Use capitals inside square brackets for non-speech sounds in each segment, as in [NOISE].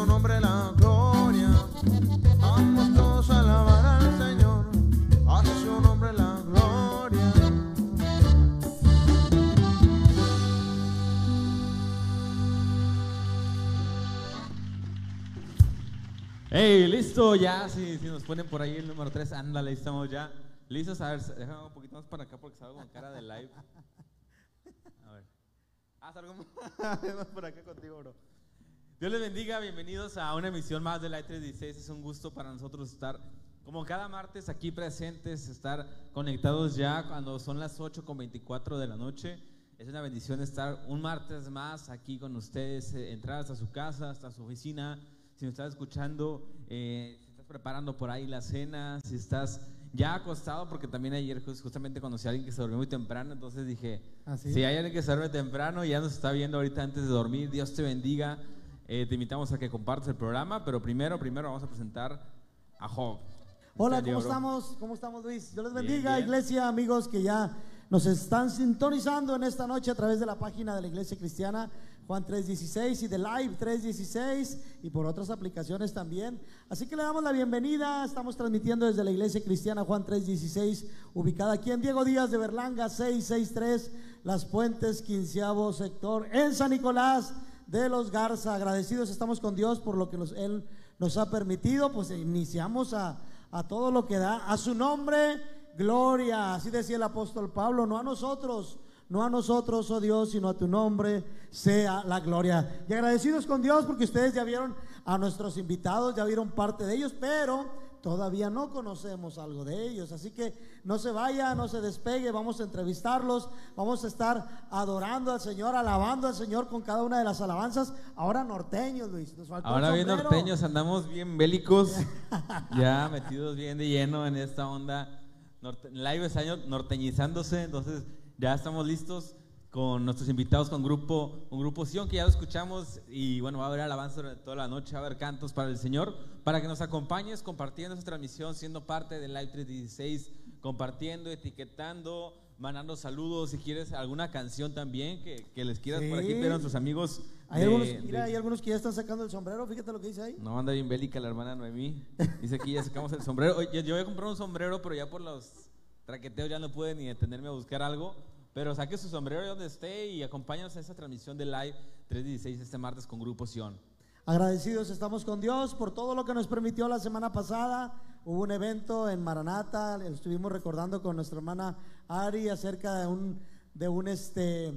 su nombre la gloria. Vamos todos a alabar al Señor, su nombre la gloria. Hey, listo, ya, si, si nos ponen por ahí el número 3, ándale, estamos ya. Listos, a ver, déjame un poquito más para acá porque salgo con cara de live. A ver. Ah, salgo [LAUGHS] más por acá contigo, bro. Dios les bendiga, bienvenidos a una emisión más de Live 316. Es un gusto para nosotros estar, como cada martes, aquí presentes, estar conectados ya cuando son las 8 con 24 de la noche. Es una bendición estar un martes más aquí con ustedes, eh, entrar hasta su casa, hasta su oficina. Si me estás escuchando, eh, si estás preparando por ahí la cena, si estás ya acostado, porque también ayer jus- justamente conocí a alguien que se durmió muy temprano, entonces dije, ¿Ah, sí? si hay alguien que se duerme temprano y ya nos está viendo ahorita antes de dormir, Dios te bendiga. Eh, te invitamos a que compartas el programa, pero primero, primero vamos a presentar a Job. Hola, ¿cómo estamos? ¿Cómo estamos, Luis? Dios les Bien, bendiga, bien. iglesia, amigos que ya nos están sintonizando en esta noche a través de la página de la Iglesia Cristiana Juan 316 y de Live 316 y por otras aplicaciones también. Así que le damos la bienvenida. Estamos transmitiendo desde la Iglesia Cristiana Juan 316, ubicada aquí en Diego Díaz de Berlanga 663, Las Puentes, quinceavo sector, en San Nicolás de los Garza. Agradecidos estamos con Dios por lo que Él nos ha permitido. Pues iniciamos a, a todo lo que da. A su nombre, gloria. Así decía el apóstol Pablo, no a nosotros. No a nosotros, oh Dios, sino a tu nombre sea la gloria. Y agradecidos con Dios porque ustedes ya vieron a nuestros invitados, ya vieron parte de ellos, pero todavía no conocemos algo de ellos. Así que no se vaya, no se despegue, vamos a entrevistarlos, vamos a estar adorando al Señor, alabando al Señor con cada una de las alabanzas. Ahora norteños, Luis. Nos faltó Ahora bien norteños, andamos bien bélicos, [LAUGHS] ya metidos bien de lleno en esta onda. Norte- live es año norteñizándose, entonces ya estamos listos con nuestros invitados con grupo, un grupo Sion que ya lo escuchamos y bueno, va a haber alabanza toda la noche, va a haber cantos para el Señor, para que nos acompañes compartiendo esta transmisión, siendo parte del Live 316, compartiendo, etiquetando, mandando saludos, si quieres alguna canción también que, que les quieras por aquí Sí. a nuestros amigos. Hay de- algunos, de- mira, hay algunos que ya están sacando el sombrero, fíjate lo que dice ahí. no, anda bien bélica la hermana Noemí. Dice que ya sacamos el sombrero. Yo voy a comprar un sombrero, pero ya por los traqueteos ya no pude ni detenerme a buscar algo. Pero saque su sombrero de donde esté y acompáñanos a esta transmisión de Live 316 este martes con Grupo Sion. Agradecidos estamos con Dios por todo lo que nos permitió la semana pasada. Hubo un evento en Maranata, estuvimos recordando con nuestra hermana Ari acerca de un, de un este,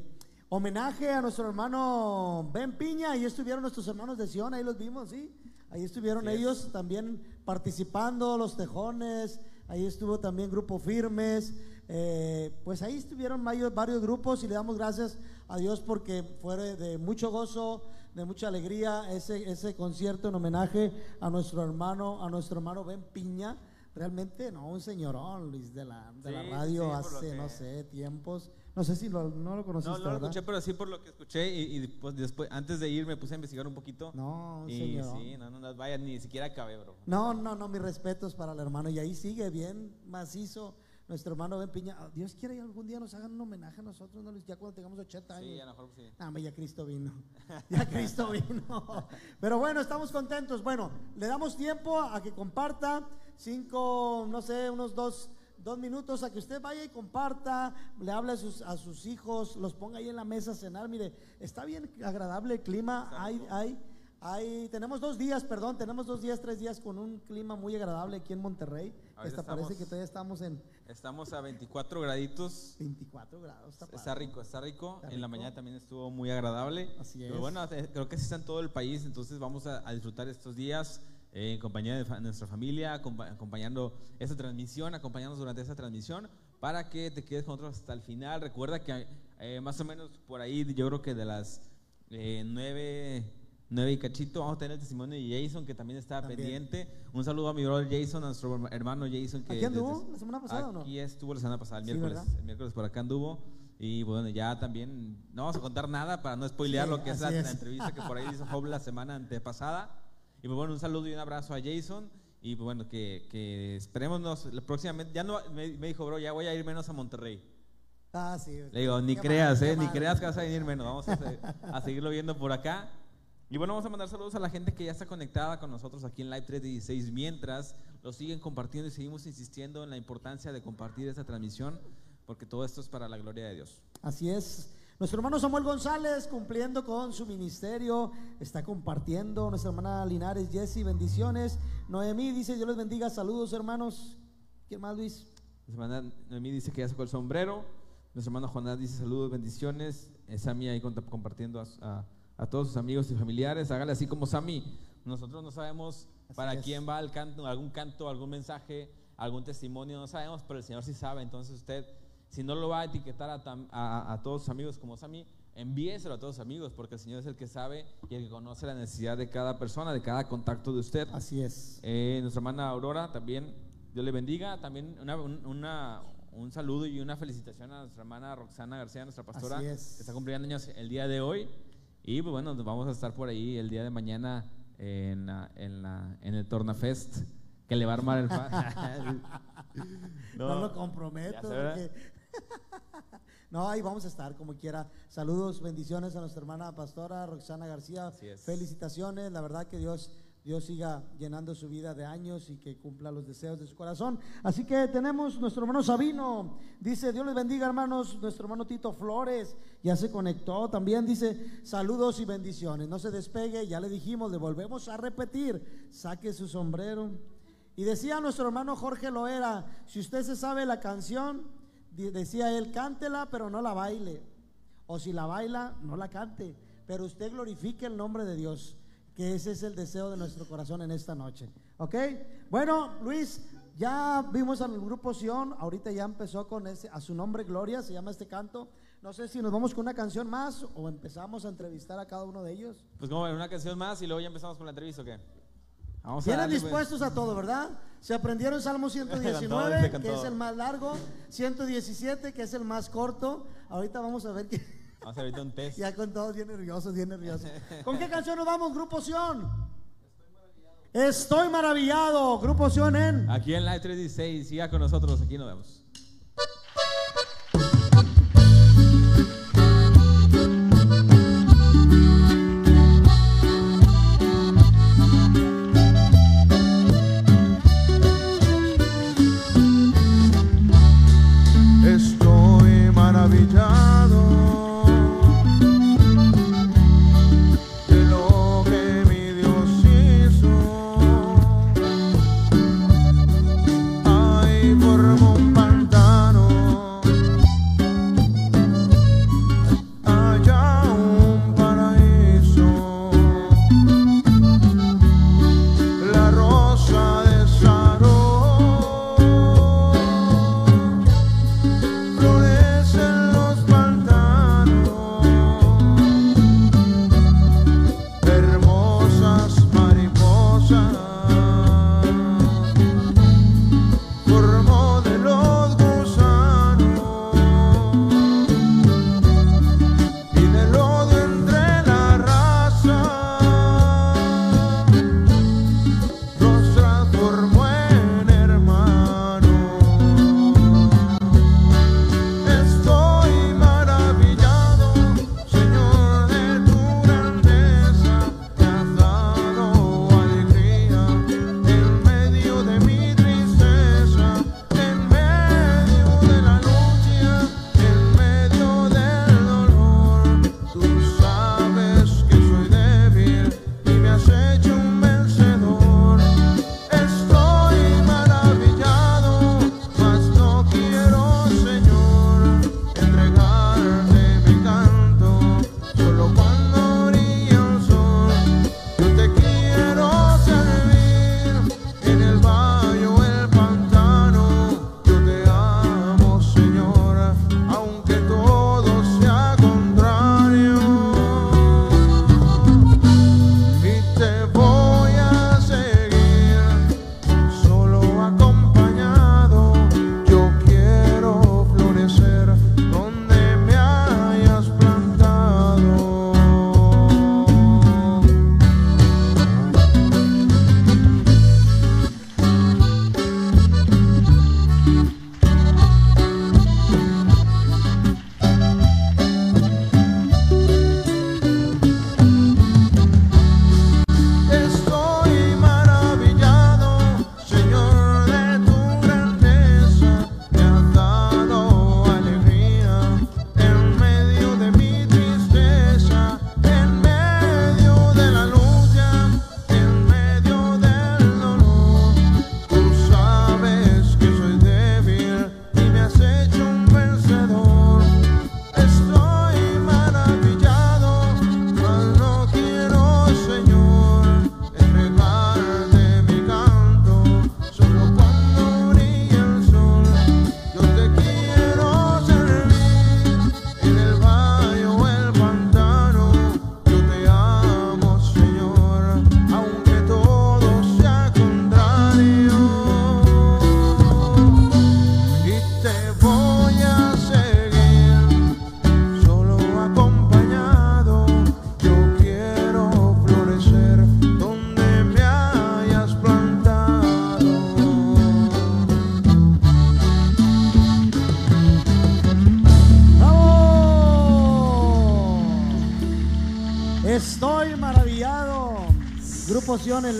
homenaje a nuestro hermano Ben Piña. Ahí estuvieron nuestros hermanos de Sion, ahí los vimos, ¿sí? Ahí estuvieron es. ellos también participando, los tejones, ahí estuvo también Grupo Firmes. Eh, pues ahí estuvieron varios, varios grupos y le damos gracias a Dios porque fue de, mucho gozo, de mucha alegría ese, ese concierto en homenaje a nuestro hermano, a nuestro hermano Ben Piña. Realmente, no, un señorón, Luis, de la, de la radio sí, hace, que- no sé, tiempos. No sé si lo, no lo conociste, No, no lo ¿verdad? escuché, pero sí por lo que escuché. Y, y pues después, antes de ir, me puse a investigar un poquito. No, un y señorón. sí, no, no, no, vaya, ni siquiera acabé, bro. No, no, no, mis respetos para el hermano. Y ahí sigue bien macizo nuestro hermano Ben Piña. Ah, Dios quiere que algún día nos hagan un homenaje a nosotros, ¿no, ya cuando tengamos 80 años. Sí, a lo mejor sí. Ah, ya Cristo vino. [LAUGHS] Ya Cristo vino. Pero bueno, estamos contentos. Bueno, le damos tiempo a que comparta cinco, no sé, unos dos, dos minutos a que usted vaya y comparta, le hable a sus, a sus hijos, los ponga ahí en la mesa a cenar. Mire, está bien agradable el clima. Hay, hay, hay, tenemos dos días, perdón, tenemos dos días, tres días con un clima muy agradable aquí en Monterrey. Esta parece que todavía estamos en Estamos a 24 graditos. 24 grados. Está, Está rico, está rico. Está En la mañana también estuvo muy agradable. Así Pero es. bueno, eh, creo que sí está en todo el país, entonces vamos a, a disfrutar estos días eh, en compañía de fa- nuestra familia, acompa- acompañando esta transmisión, acompañándonos durante esta transmisión para que te quedes con nosotros hasta el final. Recuerda que eh, más o menos por ahí, yo creo que de las eh, nueve, nueve y cachito, vamos a tener el testimonio de Jason, que también está pendiente. Un saludo a mi brother Jason, a nuestro hermano Jason. Que ¿Aquí anduvo desde- la semana pasada o no? Aquí estuvo la semana pasada, el Sí, miércoles. ¿verdad? el miércoles por acá anduvo. Y bueno, ya también no vamos a contar nada para no spoilear Sí, lo que es la, así la es. entrevista que por ahí hizo Job la semana antepasada. Y pues bueno, un saludo y un abrazo a Jason. Y pues bueno, que, que esperemos nos- próximamente. Ya no, me, me dijo, bro, ya voy a ir menos a Monterrey. Ah, sí. Le digo, ni creas, mal, eh, ni mal. creas que vas a venir menos. Vamos a, a seguirlo viendo por acá. Y bueno, vamos a mandar saludos a la gente que ya está conectada con nosotros aquí en Live 316. Mientras lo siguen compartiendo y seguimos insistiendo en la importancia de compartir esta transmisión, porque todo esto es para la gloria de Dios. Así es. Nuestro hermano Samuel González cumpliendo con su ministerio, está compartiendo. Nuestra hermana Linares Jessy, bendiciones. Noemí dice, Dios les bendiga, saludos hermanos. ¿Quién más, Luis? Nuestra hermana Noemí dice que ya sacó el sombrero. Nuestro hermano Jonás dice saludos, bendiciones. Eh, Sammy ahí compartiendo a, a- a todos sus amigos y familiares. Hágale así como Sammy. Nosotros no sabemos Así para es. quién va el canto, algún canto, algún mensaje, algún testimonio, no sabemos, pero el Señor sí sabe. Entonces usted, si no lo va a etiquetar a, a- a todos sus amigos como Sammy, envíeselo a todos sus amigos, porque el Señor es el que sabe y el que conoce la necesidad de cada persona, de cada contacto de usted. Así es. Eh, nuestra hermana Aurora también, Dios le bendiga. También una- un, una- un saludo y una felicitación a nuestra hermana Roxana García, nuestra pastora, Así es. que está cumpliendo años el día de hoy. Y pues bueno, nos vamos a estar por ahí el día de mañana en, la- en, la- en el Tornafest, que le va a armar el fan. [LAUGHS] No, lo comprometo. [LAUGHS] No, ahí vamos a estar como quiera. Saludos, bendiciones a nuestra hermana pastora Roxana García. Felicitaciones, la verdad que Dios, Dios siga llenando su vida de años y que cumpla los deseos de su corazón. Así que tenemos nuestro hermano Sabino, dice, Dios les bendiga hermanos, nuestro hermano Tito Flores ya se conectó también, dice, saludos y bendiciones. No se despegue, ya le dijimos, le volvemos a repetir, saque su sombrero. Y decía nuestro hermano Jorge Loera, si usted se sabe la canción, decía él, cántela, pero no la baile. O si la baila, no la cante. Pero usted glorifique el nombre de Dios, que ese es el deseo de nuestro corazón en esta noche. ¿Ok? Bueno, Luis, ya vimos al grupo Sion, ahorita ya empezó con ese, a su nombre Gloria, se llama este canto. No sé si nos vamos con una canción más o empezamos a entrevistar a cada uno de ellos. Pues como una canción más y luego ya empezamos con la entrevista, ¿o qué? Vamos Vienen darle, pues. dispuestos a todo, ¿verdad? Se aprendieron Salmo [LAUGHS] Con todo, 119, dice, con que es el más largo, 117, que es el más corto. Ahorita vamos a ver que Vamos a ahorita un test. ya con todos bien nerviosos, bien nerviosos. [LAUGHS] ¿Con qué canción nos vamos, Grupo Sion? Estoy maravillado, Grupo Sion en Aquí en Live 316, siga con nosotros, aquí nos vemos.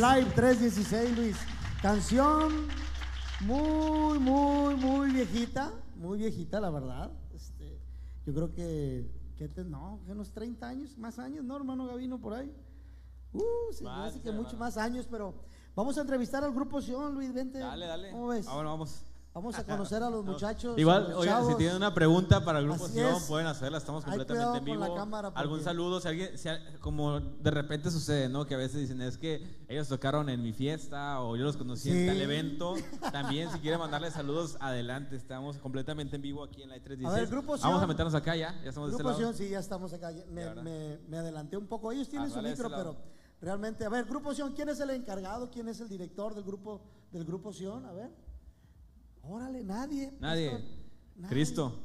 Live 316, Luis. Canción muy, muy, muy viejita. Muy viejita, la verdad. Este, yo creo que, que te- no, unos 30 años, más años, ¿no, hermano Gavino, por ahí? Uh, se me hace que muchos más años, pero vamos a entrevistar al Grupo Sion, Luis, vente. Dale, dale. ¿Cómo ves? Ah, bueno, vamos. Vamos a conocer a los muchachos. Igual, los oigan, si tienen una pregunta para el grupo Sion, pueden hacerla, estamos completamente en vivo. cámara porque- Algún saludo, si alguien, si como de repente sucede, ¿no? Que a veces dicen, es que ellos tocaron en mi fiesta o yo los conocí Sí. en tal evento. [LAUGHS] También, si quieren mandarle saludos, adelante, estamos completamente en vivo aquí en la 316. A ver, Grupo Vamos a Sion. meternos acá ya, ya estamos de este Grupo lado. Sion, sí, ya estamos acá. Me, me- me adelanté un poco. Ellos tienen Ah, su micro, pero realmente, a ver, Grupo Sion, ¿quién es el encargado? ¿Quién es el director del grupo del Grupo Sion? A ver. Órale, nadie. Nadie. pastor. Nadie. Cristo.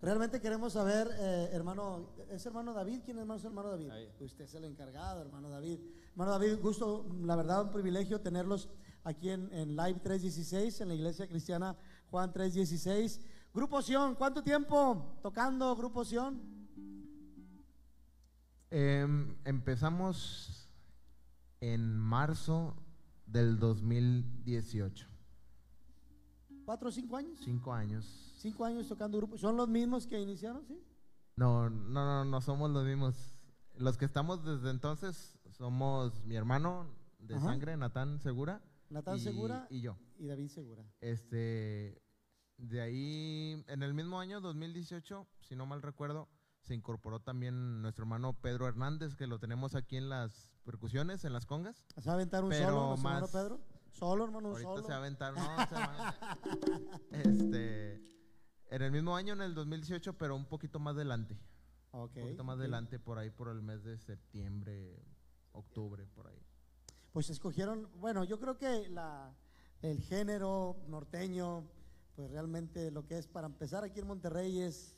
Realmente queremos saber, eh, hermano, ¿es hermano David? ¿Quién es hermano, hermano David? Ahí. Usted es el encargado, hermano David. Hermano David, gusto, la verdad, un privilegio tenerlos aquí en, en Live 316, en la iglesia cristiana Juan 316. Grupo Sion, ¿cuánto tiempo tocando Grupo Sion? Em, empezamos en marzo del 2018. ¿Cuatro o cinco años? Cinco años. Cinco años tocando grupo. ¿Son los mismos que iniciaron? Sí. No, no, no, no somos los mismos. Los que estamos desde entonces somos mi hermano de Ajá. sangre, Natán Segura. Natán y- Segura. Y yo. Y David Segura. Este, de ahí, en el mismo año, 2018, si no mal recuerdo, se incorporó también nuestro hermano Pedro Hernández, que lo tenemos aquí en las percusiones, en las congas. ¿Se va a aventar un Pero solo, más- Pedro? Solo, hermano, Ahorita solo. se va a aventar, no, se va a- [LAUGHS] este, en el mismo año, en el 2018, pero un poquito más adelante. Ok, un poquito más ok. adelante, por ahí, por el mes de septiembre, octubre, por ahí. Pues escogieron, bueno, yo creo que la, el género norteño, pues realmente lo que es para empezar aquí en Monterrey es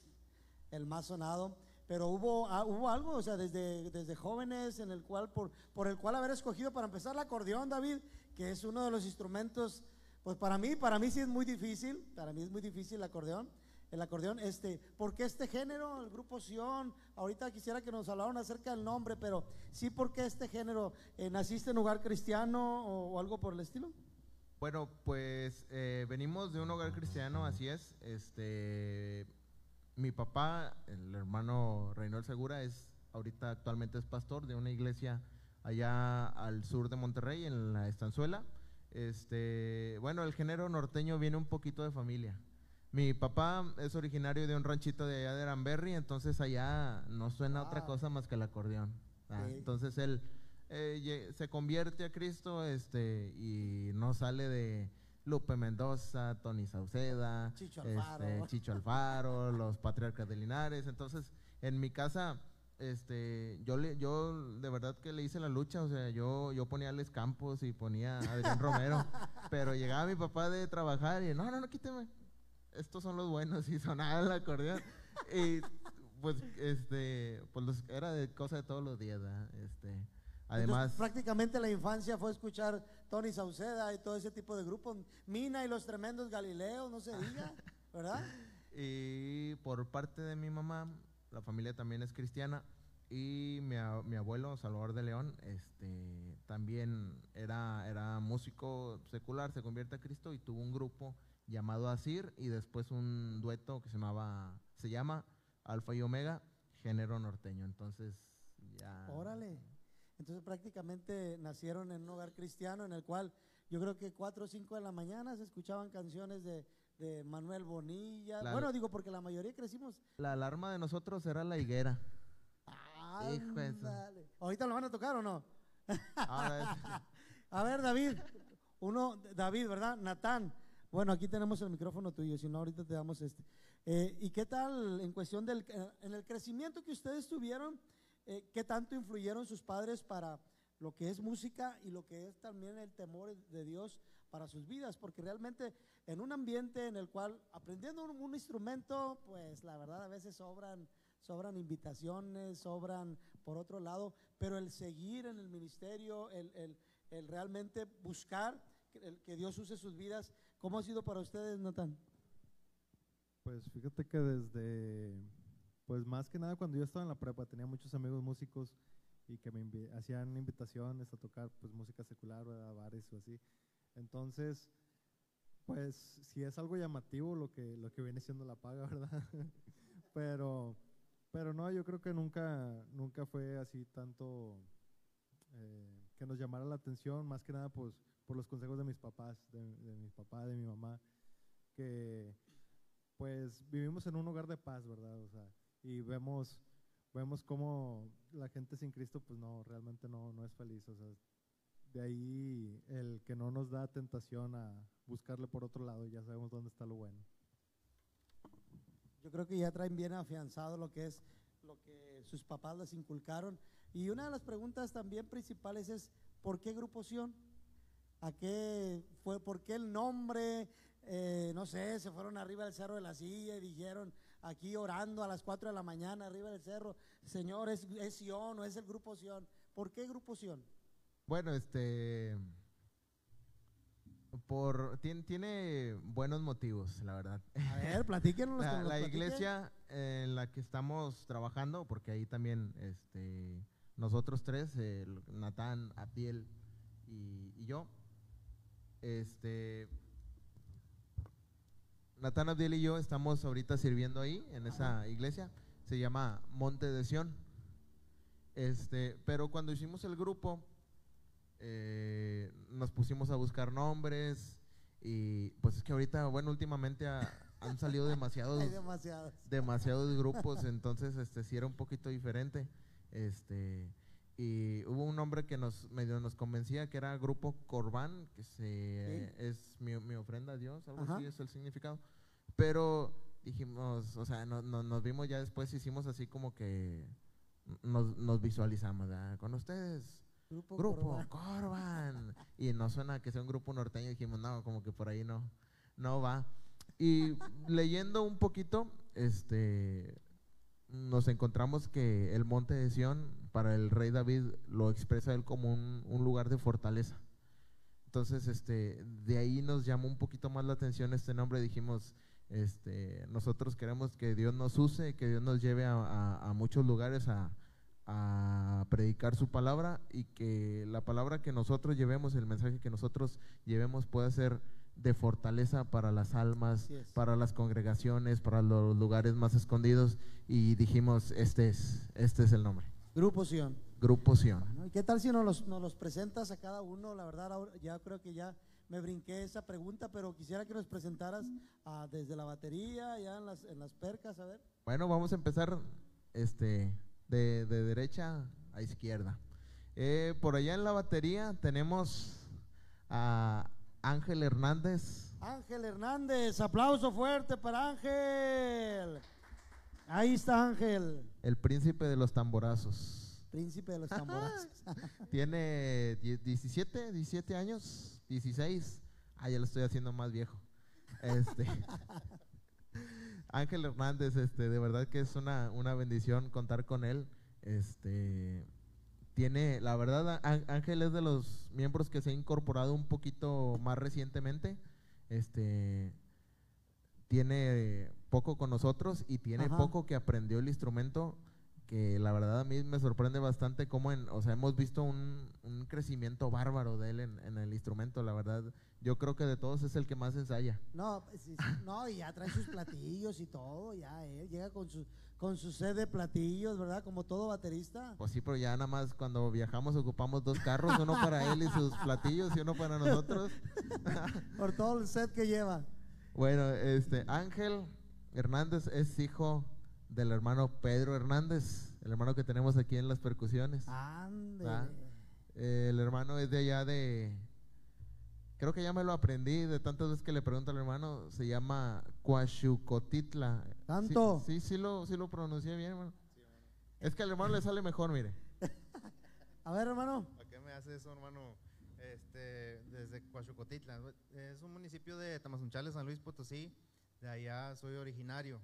el más sonado. Pero hubo, ah, hubo algo, o sea, desde, desde jóvenes en el cual, por, por el cual haber escogido para empezar el acordeón, David, que es uno de los instrumentos, pues para mí, para mí sí es muy difícil, para mí es muy difícil el acordeón. El acordeón, este, ¿por qué este género, el grupo Sion? Ahorita quisiera que nos hablaran acerca del nombre, pero sí, ¿por qué este género? Eh, ¿Naciste en hogar cristiano o, o algo por el estilo? Bueno, pues eh, venimos de un hogar cristiano, así es. Este, mi papá, el hermano Reynold Segura, es ahorita actualmente es pastor de una iglesia allá al sur de Monterrey, en la Estanzuela. Este, bueno, el género norteño viene un poquito de familia. Mi papá es originario de un ranchito de allá de Aranberry, entonces allá no suena otra cosa más que el acordeón. Ah, Sí. Entonces él eh, se convierte a Cristo este, y no sale de Lupe Mendoza, Tony Sauceda, Chicho este, Alfaro. Chicho Alfaro, los patriarcas de Linares. Entonces, en mi casa, este, yo le, yo de verdad que le hice la lucha, o sea, yo, yo ponía a Les Campos y ponía a Adrián Romero, [LAUGHS] pero llegaba mi papá de trabajar y no, no, no, quíteme. Estos son los buenos y sonaba el acordeón. Y pues, este, pues los- era de cosa de todos los días, ¿verdad? Este, además. Entonces, prácticamente la infancia fue escuchar Tony Sauceda y todo ese tipo de grupos, Mina y los tremendos Galileos, no se diga, ¿verdad? [LAUGHS] Y por parte de mi mamá, la familia también es cristiana. Y mi, mi abuelo, Salvador de León, este, también era, era músico secular, se convierte a Cristo y tuvo un grupo llamado Asir y después un dueto que se llamaba, se llama Alfa y Omega, género norteño. Entonces, ya. Órale. Entonces prácticamente nacieron en un hogar cristiano en el cual yo creo que 4 o 5 de la mañana se escuchaban canciones de, de Manuel Bonilla. La- bueno, digo porque la mayoría crecimos. La alarma de nosotros era la higuera. Hijo de su- Ándale. ¿Ahorita lo van a tocar o no? Ahora es- [LAUGHS] A ver, David, uno, David, ¿verdad? Natán. Bueno, aquí tenemos el micrófono tuyo, si no, ahorita te damos este. Eh, ¿Y qué tal en cuestión del eh, en el crecimiento que ustedes tuvieron? eh, ¿Qué tanto influyeron sus padres para lo que es música y lo que es también el temor de Dios para sus vidas? Porque realmente en un ambiente en el cual aprendiendo un, un instrumento, pues la verdad a veces sobran, sobran invitaciones, sobran por otro lado, pero el seguir en el ministerio, el, el- el realmente buscar que, el- que Dios use sus vidas, ¿cómo ha sido para ustedes, Natán? Pues fíjate que desde, pues más que nada cuando yo estaba en la prepa tenía muchos amigos músicos y que me invi- hacían invitaciones a tocar pues música secular, ¿verdad? bares o así. Entonces, pues sí es algo llamativo lo que, lo que viene siendo la paga, [LAUGHS] ¿verdad? pero, pero no, yo creo que nunca, nunca fue así tanto eh, que nos llamara la atención, más que nada pues, por los consejos de mis papás, de, de mi papá, de mi mamá, que pues vivimos en un hogar de paz, ¿verdad? O sea, y vemos, vemos cómo la gente sin Cristo pues no, realmente no, no es feliz, o sea, de ahí el que no nos da tentación a buscarle por otro lado, ya sabemos dónde está lo bueno. Yo creo que ya traen bien afianzado lo que es lo que sus papás les inculcaron. Y una de las preguntas también principales es, ¿por qué Grupo Sion? ¿A qué fue, por qué el nombre? Eh, no sé, se fueron arriba del cerro de la silla y dijeron, aquí orando a las 4 de la mañana arriba del cerro, Señor, ¿es, es Sion o es el Grupo Sion? ¿Por qué Grupo Sion? Bueno, este. Por, tiene, tiene buenos motivos, la verdad. A ver, platíquenos. La, la iglesia en la que estamos trabajando, porque ahí también este, nosotros tres, el Natán, Abdiel y, y yo, este, Natán, Abdiel y yo estamos ahorita sirviendo ahí, en esa iglesia, se llama Monte de Sión. Este, pero cuando hicimos el grupo, eh, nos pusimos a buscar nombres y pues es que ahorita, bueno, últimamente ha- han salido demasiados [LAUGHS] Hay demasiados grupos, entonces este sí era un poquito diferente. Este y hubo un nombre que nos medio nos convencía que era grupo Corbán, que se es mi, mi ofrenda a Dios, algo Ajá. así es el significado. Pero dijimos, o sea, no- no- nos vimos ya después hicimos así como que nos, nos visualizamos, ¿verdad? con ustedes Grupo, grupo. Corban. Y no suena que sea un grupo norteño dijimos no como que por ahí no no va. Y leyendo un poquito este nos encontramos que el monte de Sión para el rey David lo expresa él como un, un lugar de fortaleza. Entonces este de ahí nos llamó un poquito más la atención este nombre dijimos este nosotros queremos que Dios nos use que Dios nos lleve a, a- a muchos lugares a, a predicar su palabra y que la palabra que nosotros llevemos, el mensaje que nosotros llevemos pueda ser de fortaleza para las almas, para las congregaciones, para los lugares más escondidos y dijimos, este es, este es el nombre, Grupo Sion. Grupo Sion. Bueno, ¿y qué tal si nos los, nos los presentas a cada uno? La verdad, ahora ya creo que ya me brinqué esa pregunta, pero quisiera que nos presentaras ah, desde la batería, ya en las, en las percas, a ver. Bueno, vamos a empezar este, de, de derecha a izquierda. Eh, por allá en la batería tenemos a Ángel Hernández. Ángel Hernández, aplauso fuerte para Ángel. Ahí está Ángel, El príncipe de los tamborazos. príncipe de los tamborazos. [LAUGHS] Tiene die- 17, 17 años, 16. Ah, ya lo estoy haciendo más viejo. Este. [LAUGHS] Ángel Hernández, este, de verdad que es una, una bendición contar con él. Este tiene, la verdad, Ángel es de los miembros que se ha incorporado un poquito más recientemente. Este tiene poco con nosotros y tiene Ajá. poco que aprendió el instrumento que la verdad a mí me sorprende bastante cómo en, o sea, hemos visto un, un crecimiento bárbaro de él en, en el instrumento, la verdad. Yo creo que de todos es el que más ensaya. No, pues, sí, sí, [LAUGHS] no, y ya trae sus platillos y todo, ya él llega con su, con su sed de platillos, ¿verdad? Como todo baterista. Pues sí, pero ya nada más cuando viajamos ocupamos dos carros, uno para él y sus [LAUGHS] platillos y uno para nosotros. [LAUGHS] Por todo el set que lleva. Bueno, este Ángel Hernández es hijo del hermano Pedro Hernández, el hermano que tenemos aquí en las percusiones. Ande. Ah. Eh, el hermano es de allá de. Creo que ya me lo aprendí de tantas veces que le pregunto al hermano. Se llama Coachucotitla. ¿Tanto? Sí, sí, lo, sí lo pronuncié bien, hermano. Es que al hermano le sale mejor, mire. [LAUGHS] A ver, hermano. ¿A qué me hace eso, hermano? Este, desde Coachucotitla. Es un municipio de Tamazunchales, San Luis Potosí. De allá soy originario.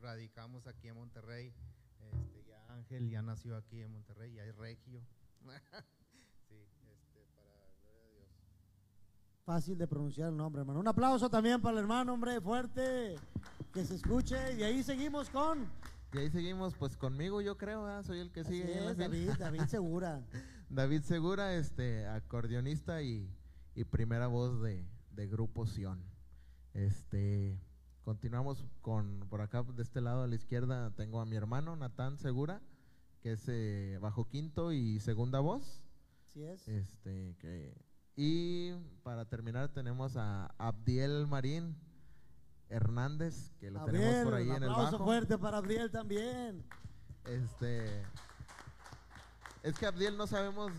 Radicamos aquí en Monterrey. Este, ya Ángel ya nació aquí en Monterrey, ya es regio. [LAUGHS] sí, este, para gloria a Dios. Fácil de pronunciar el nombre, hermano. Un aplauso también para el hermano, hombre, fuerte. Que se escuche. Y de ahí seguimos con Y ahí seguimos, pues conmigo yo creo, ¿verdad? soy el que Así sigue. es. David, David Segura. [LAUGHS] David Segura, este, acordeonista y, y primera voz de, de Grupo Sion. Este, continuamos con, por acá, de este lado a la izquierda, tengo a mi hermano Natán Segura, que es eh, bajo quinto y segunda voz. Así es. Este, que, y para terminar tenemos a Abdiel Marín Hernández, que lo tenemos por ahí un en el bajo. fuerte para Abdiel también. Este. Es que Abdiel no sabemos,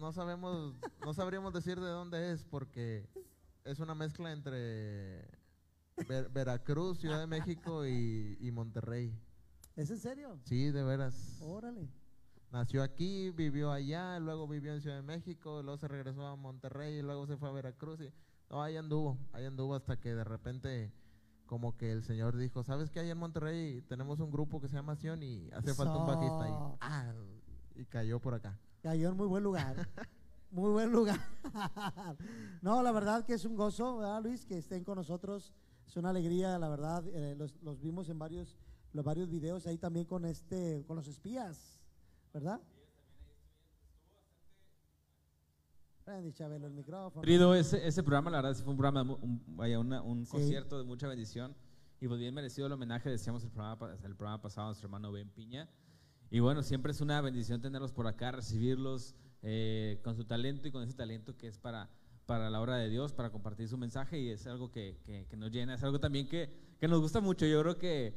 no sabemos, no sabríamos decir de dónde es porque es una mezcla entre Ver- Veracruz, Ciudad de México y, y Monterrey. ¿Es en serio? Sí, de veras. Órale. Nació aquí, vivió allá, luego vivió en Ciudad de México, luego se regresó a Monterrey luego se fue a Veracruz. Y, no, ahí anduvo, ahí anduvo hasta que de repente como que el señor dijo, ¿sabes qué? Ahí en Monterrey tenemos un grupo que se llama Sion y hace falta un bajista. Y, ah, y cayó por acá. Cayó en muy buen lugar. Muy buen lugar. no, la verdad que es un gozo, ¿verdad, Luis? Que estén con nosotros. Es una alegría, la verdad. eh, los, los vimos en varios, los varios videos ahí también con este, con los espías, ¿verdad? Prende, Chabelo, el micrófono. Querido, ese, ese programa, la verdad, sí fue un programa, un, vaya, una- un Sí. concierto de mucha bendición. Y pues bien merecido el homenaje, decíamos el programa, el programa pasado a nuestro hermano Ben Piña. Y bueno, siempre es una bendición tenerlos por acá, recibirlos eh, con su talento y con ese talento que es para, para la obra de Dios, para compartir su mensaje. Y es algo que, que- que nos llena, es algo también que, que nos gusta mucho. Yo creo que,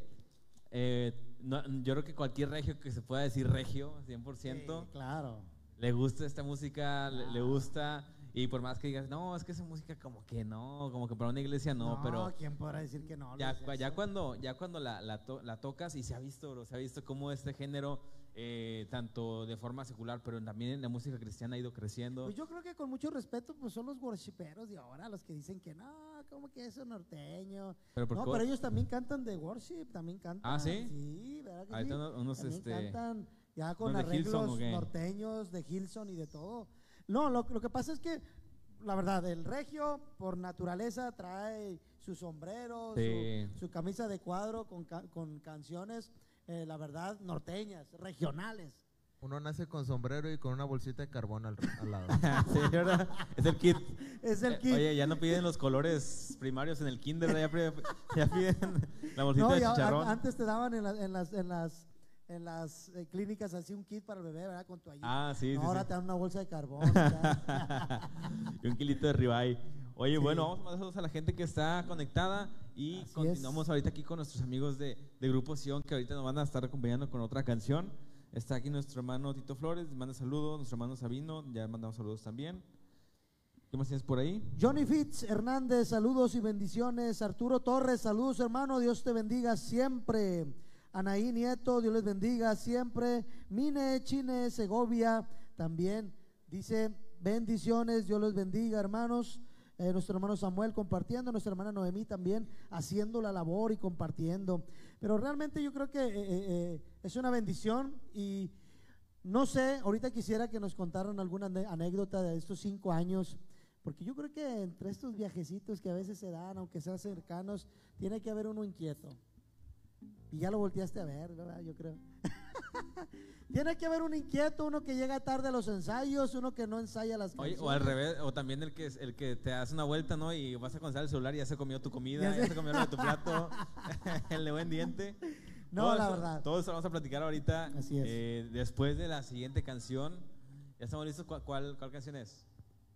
eh, no- yo creo que cualquier regio que se pueda decir regio, 100%, Sí, claro. le gusta esta música, le, le gusta, y por más que digas, no, es que esa música como que no, como que para una iglesia no, pero ¿quién podrá decir que no? ya, cuando, ya cuando la, la to- la tocas y se ha visto, bro, se ha visto cómo este género, eh, tanto de forma secular, pero también en la música cristiana ha ido creciendo. Pues yo creo que con mucho respeto, pues son los worshiperos de ahora, los que dicen que no, como que eso norteño. Pero No, pero ellos también cantan de worship, también cantan. ¿Ah, sí? Sí, ¿verdad que sí? uno- unos, También este, cantan ya con ¿unos de Hillsong arreglos norteños, de Hilson y de todo. No, lo, lo que pasa es que, la verdad, el regio por naturaleza trae su sombrero, su- Sí. su, camisa de cuadro con, con canciones, eh, la verdad, norteñas, regionales. Uno nace con sombrero y con una bolsita de carbón al, al lado. [LAUGHS] sí, ¿verdad? Es el kit. Es el Eh, kit. Oye, ya no piden los colores primarios en el kinder, ya, ya piden la bolsita No, de chicharrón. an- antes te daban en, las- en las, en las, en las eh, clínicas así un kit para el bebé, ¿verdad? Con toallita. Ah, sí, No, sí, ahora sí. te dan una bolsa de carbón. [LAUGHS] y un kilito de ribeye. Oye, Sí. bueno, vamos a mandar saludos a la gente que está conectada y Así continuamos es. ahorita aquí con nuestros amigos de, de Grupo Sion que ahorita nos van a estar acompañando con otra canción. Está aquí nuestro hermano Tito Flores, manda saludos, nuestro hermano Sabino, ya mandamos saludos también. ¿Qué más tienes por ahí? Johnny Fitz Hernández, saludos y bendiciones. Arturo Torres, saludos hermano, Dios te bendiga siempre. Anaí Nieto, Dios les bendiga siempre. Mine Chine Segovia también dice bendiciones, Dios les bendiga hermanos. Eh, nuestro hermano Samuel compartiendo, nuestra hermana Noemí también haciendo la labor y compartiendo. Pero realmente yo creo que eh, eh, eh, es una bendición y no sé, ahorita quisiera que nos contaran alguna anécdota de estos cinco años, porque yo creo que entre estos viajecitos que a veces se dan, aunque sean cercanos, tiene que haber uno inquieto. Y ya lo volteaste a ver, ¿verdad? Yo creo. [LAUGHS] [LAUGHS] tiene que haber un inquieto, uno que llega tarde a los ensayos, uno que no ensaya las Oye, canciones. o al revés, o también el que, el que te hace una vuelta, ¿no? Y vas a comenzar el celular y ya se comió tu comida, Ya se comió lo de tu plato, [LAUGHS] [LAUGHS] el de buen diente. No, Todo la eso- verdad. Todo eso lo vamos a platicar ahorita. Así es. eh, después de la siguiente canción. ¿Ya estamos listos? ¿Cuál, cuál, cuál canción es?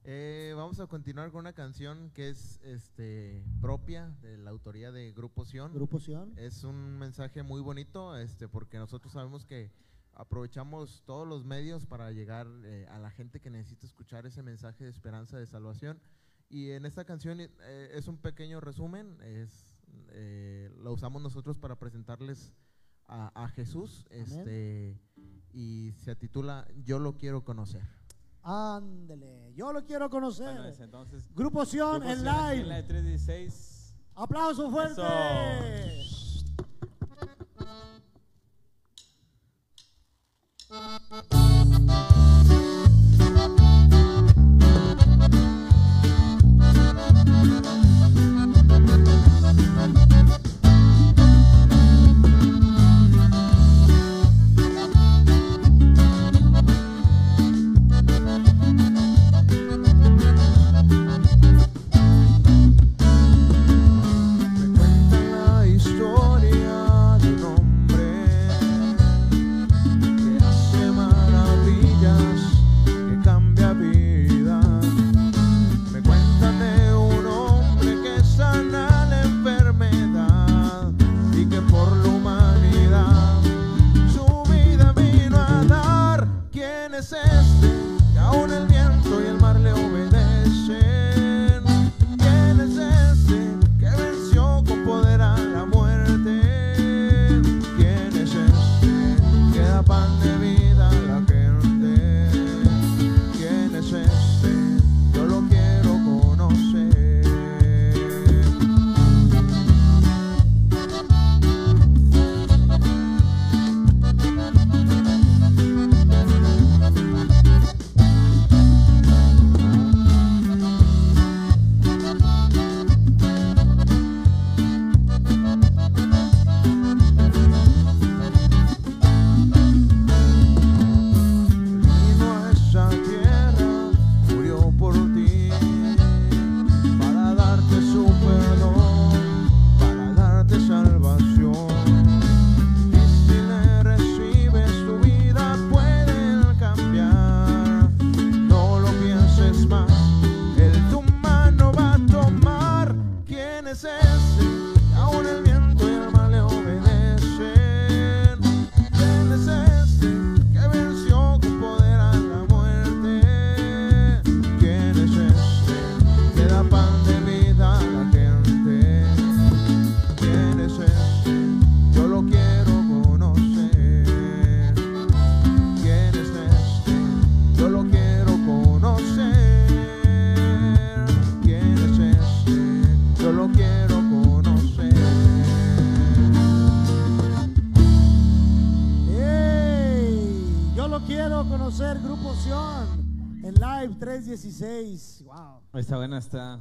Eh, vamos a continuar con una canción que es este, propia de la autoría de Grupo Sion. Grupo Sion. Es un mensaje muy bonito, este, porque nosotros sabemos que aprovechamos todos los medios para llegar eh, a la gente que necesita escuchar ese mensaje de esperanza, de salvación. Y en esta canción eh, es un pequeño resumen, es, eh, lo usamos nosotros para presentarles a, a Jesús, Amén. este, y se titula Yo lo quiero conocer. Ándele, yo lo quiero conocer. Bueno, es entonces. Grupo Sion Grupo en Sion live. En la de 316. Aplauso fuerte. Eso. 316. Wow. Está buena, está,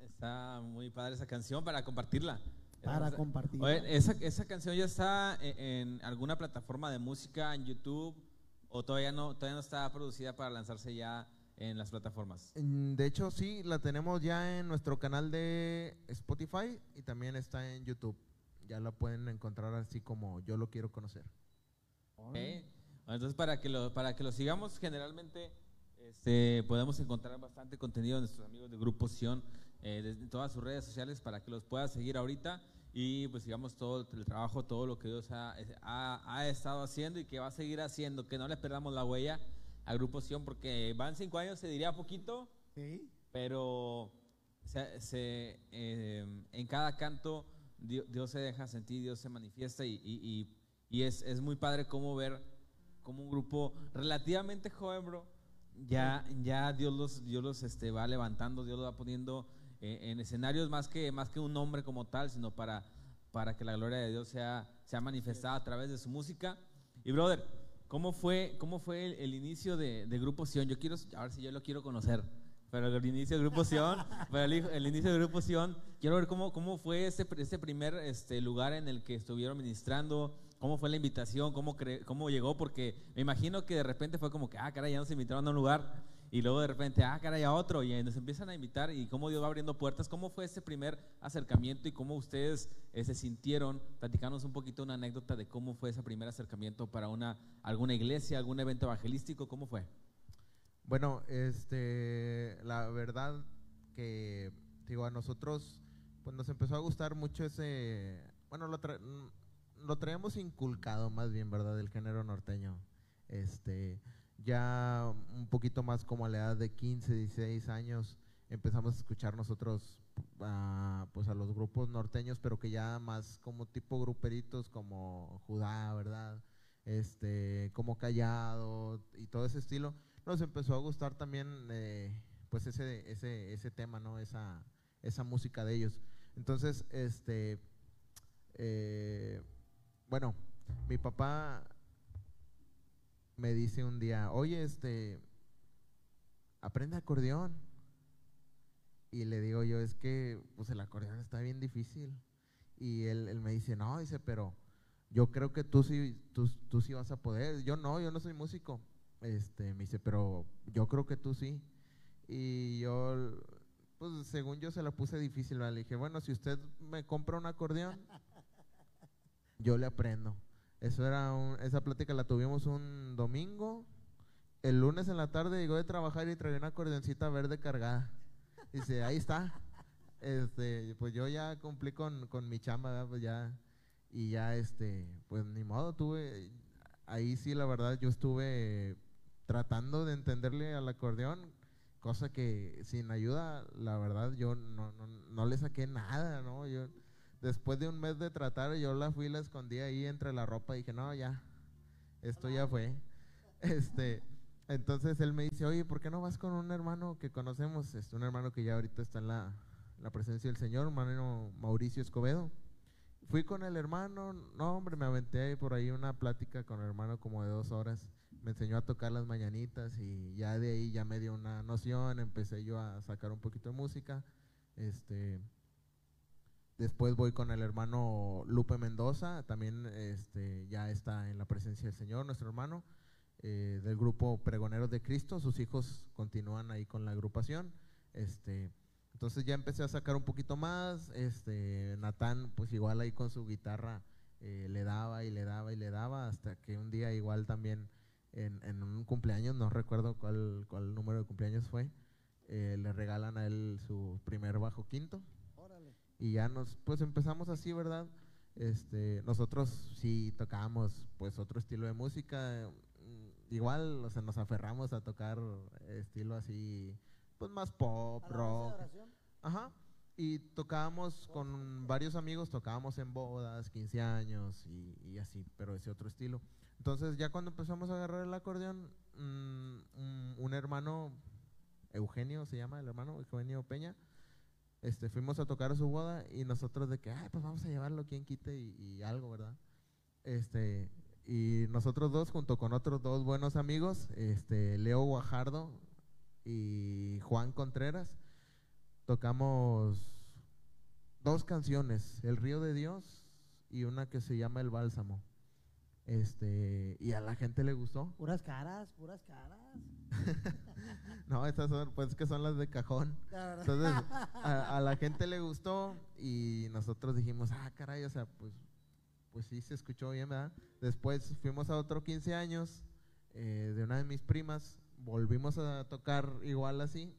está muy padre esa canción para compartirla. Para Esa- compartir. Oye, ¿esa, ¿esa canción ya está en, en alguna plataforma de música, en YouTube, o todavía no, todavía no está producida para lanzarse ya en las plataformas? Mm, De hecho, sí, la tenemos ya en nuestro canal de Spotify y también está en YouTube. Ya la pueden encontrar así como yo lo quiero conocer. Ok. Bueno, Entonces, para que lo, para que lo sigamos, generalmente este, podemos encontrar bastante contenido de nuestros amigos de Grupo Sion eh, desde todas sus redes sociales para que los puedas seguir ahorita y pues sigamos todo el trabajo, todo lo que Dios ha, ha- ha estado haciendo y que va a seguir haciendo, que no le perdamos la huella a Grupo Sion porque van cinco años, se diría poquito, Sí. pero se- se, eh, en cada canto Dio- Dios, se deja sentir, Dios se manifiesta y, y- y- y es, es muy padre cómo ver como un grupo relativamente joven, bro, ya, ya Dios los, Dios los este, va levantando, Dios los va poniendo eh, en escenarios más que, más que un nombre como tal, sino para, para que la gloria de Dios sea, sea manifestada a través de su música. Y brother, ¿cómo fue, cómo fue el, el inicio de, de Grupo Sion? Yo quiero, a ver si yo lo quiero conocer. Pero el inicio de Grupo Sion, [LAUGHS] pero el, inicio de Grupo Sion, quiero ver cómo, cómo fue ese, ese primer este, lugar en el que estuvieron ministrando, cómo fue la invitación, cómo, cre- cómo llegó, porque me imagino que de repente fue como que, ah, caray, ya nos invitaron a un lugar, y luego de repente, ah, caray, a otro, y nos empiezan a invitar, y cómo Dios va abriendo puertas, cómo fue ese primer acercamiento y cómo ustedes eh, se sintieron, platicarnos un poquito una anécdota de cómo fue ese primer acercamiento para una, alguna iglesia, algún evento evangelístico, ¿cómo fue? Bueno, este, la verdad que, digo, a nosotros, pues nos empezó a gustar mucho ese, bueno, lo, lo traíamos inculcado más bien, ¿verdad? Del género norteño. Este, ya un poquito más como a la edad de 15, 16 años, empezamos a escuchar nosotros pues a los grupos norteños, pero que ya más como tipo gruperitos como Judá, ¿verdad? Este, como Callado y todo ese estilo nos empezó a gustar también eh, pues ese, ese, ese tema, ¿no? Esa, esa música de ellos. Entonces, este, eh, bueno, mi papá me dice un día, oye, este, aprende acordeón. Y le digo yo, es que pues el acordeón está bien difícil. Y él, él me dice, no, dice, pero yo creo que tú sí, tú, tú sí vas a poder. Yo no, yo no soy músico. Este, me dice, pero yo creo que tú sí. Y yo, pues según yo se la puse difícil, le dije, bueno, si usted me compra un acordeón, yo le aprendo. Eso era un- esa plática la tuvimos un domingo. El lunes en la tarde llegó de trabajar y traía una acordeoncita verde cargada. Dice, ahí está. Este, pues yo ya cumplí con, con mi chamba, ¿verdad? Pues ya, y ya este, pues ni modo, tuve, ahí sí la verdad yo estuve tratando de entenderle al acordeón, cosa que sin ayuda, la verdad yo no, no, no le saqué nada, ¿no? Yo, después de un mes de tratar, yo la fui y la escondí ahí entre la ropa dije, no, ya, esto ya fue. [LAUGHS] Este, entonces él me dice, oye, ¿por qué no vas con un hermano que conocemos? Este, un hermano que ya ahorita está en la, la presencia del Señor, hermano Mauricio Escobedo. Fui con el hermano, no hombre, me aventé por ahí una plática con el hermano como de dos horas. Me enseñó a tocar las mañanitas y ya de ahí ya me dio una noción, empecé yo a sacar un poquito de música. Este, después voy con el hermano Lupe Mendoza, también este, ya está en la presencia del Señor, nuestro hermano, eh, del grupo Pregoneros de Cristo. Sus hijos continúan ahí con la agrupación. Este, entonces ya empecé a sacar un poquito más. Este, Natán, pues igual ahí con su guitarra eh, le daba y le daba y le daba, hasta que un día igual también en, un cumpleaños, no recuerdo cuál, cuál número de cumpleaños fue, eh, le regalan a él su primer bajo quinto. Y ya nos, pues empezamos así, ¿verdad? Este, nosotros sí tocábamos pues otro estilo de música, mm, igual, o sea, nos aferramos a tocar estilo así, pues más pop, rock. Ajá. Y tocábamos con varios amigos, tocábamos en bodas, 15 años y, y así, pero ese otro estilo. Entonces ya cuando empezamos a agarrar el acordeón, mm, un, un hermano, Eugenio se llama el hermano, Eugenio Peña, este, fuimos a tocar a su boda y nosotros de que, ay, pues vamos a llevarlo, quien quite y, y algo, ¿verdad? Este, y nosotros dos, junto con otros dos buenos amigos, este, Leo Guajardo, y Juan Contreras. Tocamos dos canciones, El Río de Dios y una que se llama El Bálsamo. Este, y a la gente le gustó. Puras caras, puras caras. No, estas son, pues que son las de cajón. Entonces, [LAUGHS] a, a la gente le gustó y nosotros dijimos, ah, caray, o sea, pues, pues sí se escuchó bien, ¿verdad? Después fuimos a otro 15 años eh, de una de mis primas, volvimos a tocar igual así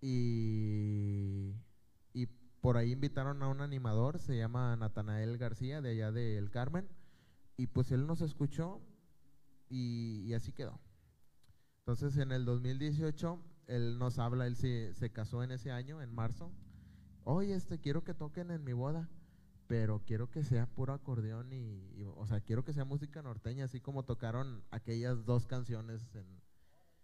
y, y por ahí invitaron a un animador, se llama Natanael García, de allá de El Carmen, y pues él nos escuchó y, y así quedó. Entonces en el 2018 él nos habla, él se, se casó en ese año, en marzo. Oye, este, quiero que toquen en mi boda, pero quiero que sea puro acordeón y, y, o sea, quiero que sea música norteña, así como tocaron aquellas dos canciones en,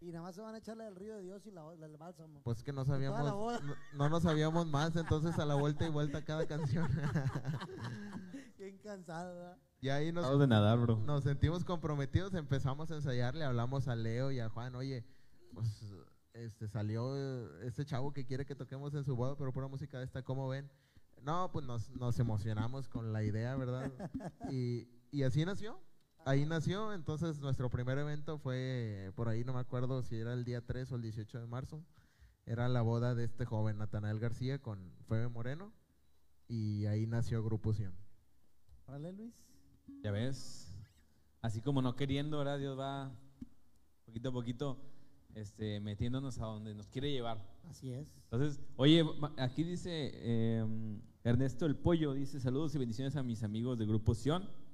Y nada más se van a echarle el río de Dios y la, la- el bálsamo. pues que no sabíamos, no, no nos sabíamos más, entonces a la vuelta y vuelta cada canción. [LAUGHS] Bien cansado, ¿verdad? y ahí nos, Acabamos de nadar, bro. nos sentimos comprometidos, empezamos a ensayar, le hablamos a Leo y a Juan, oye, pues este salió este chavo que quiere que toquemos en su boda, pero pura música de esta, ¿cómo ven? No, pues nos, nos emocionamos con la idea, ¿verdad? [LAUGHS] Y, y así nació. Ahí nació, entonces nuestro primer evento fue, por ahí no me acuerdo si era el día 3 o el 18 de marzo, era la boda de este joven Natanael García con Febe Moreno y ahí nació Grupo Sion. Órale, Luis. Ya ves. Así como no queriendo, ¿verdad? Dios va poquito a poquito este, metiéndonos a donde nos quiere llevar. Así es. Entonces, oye, aquí dice eh, Ernesto el Pollo, dice saludos y bendiciones a mis amigos de Grupo Sion.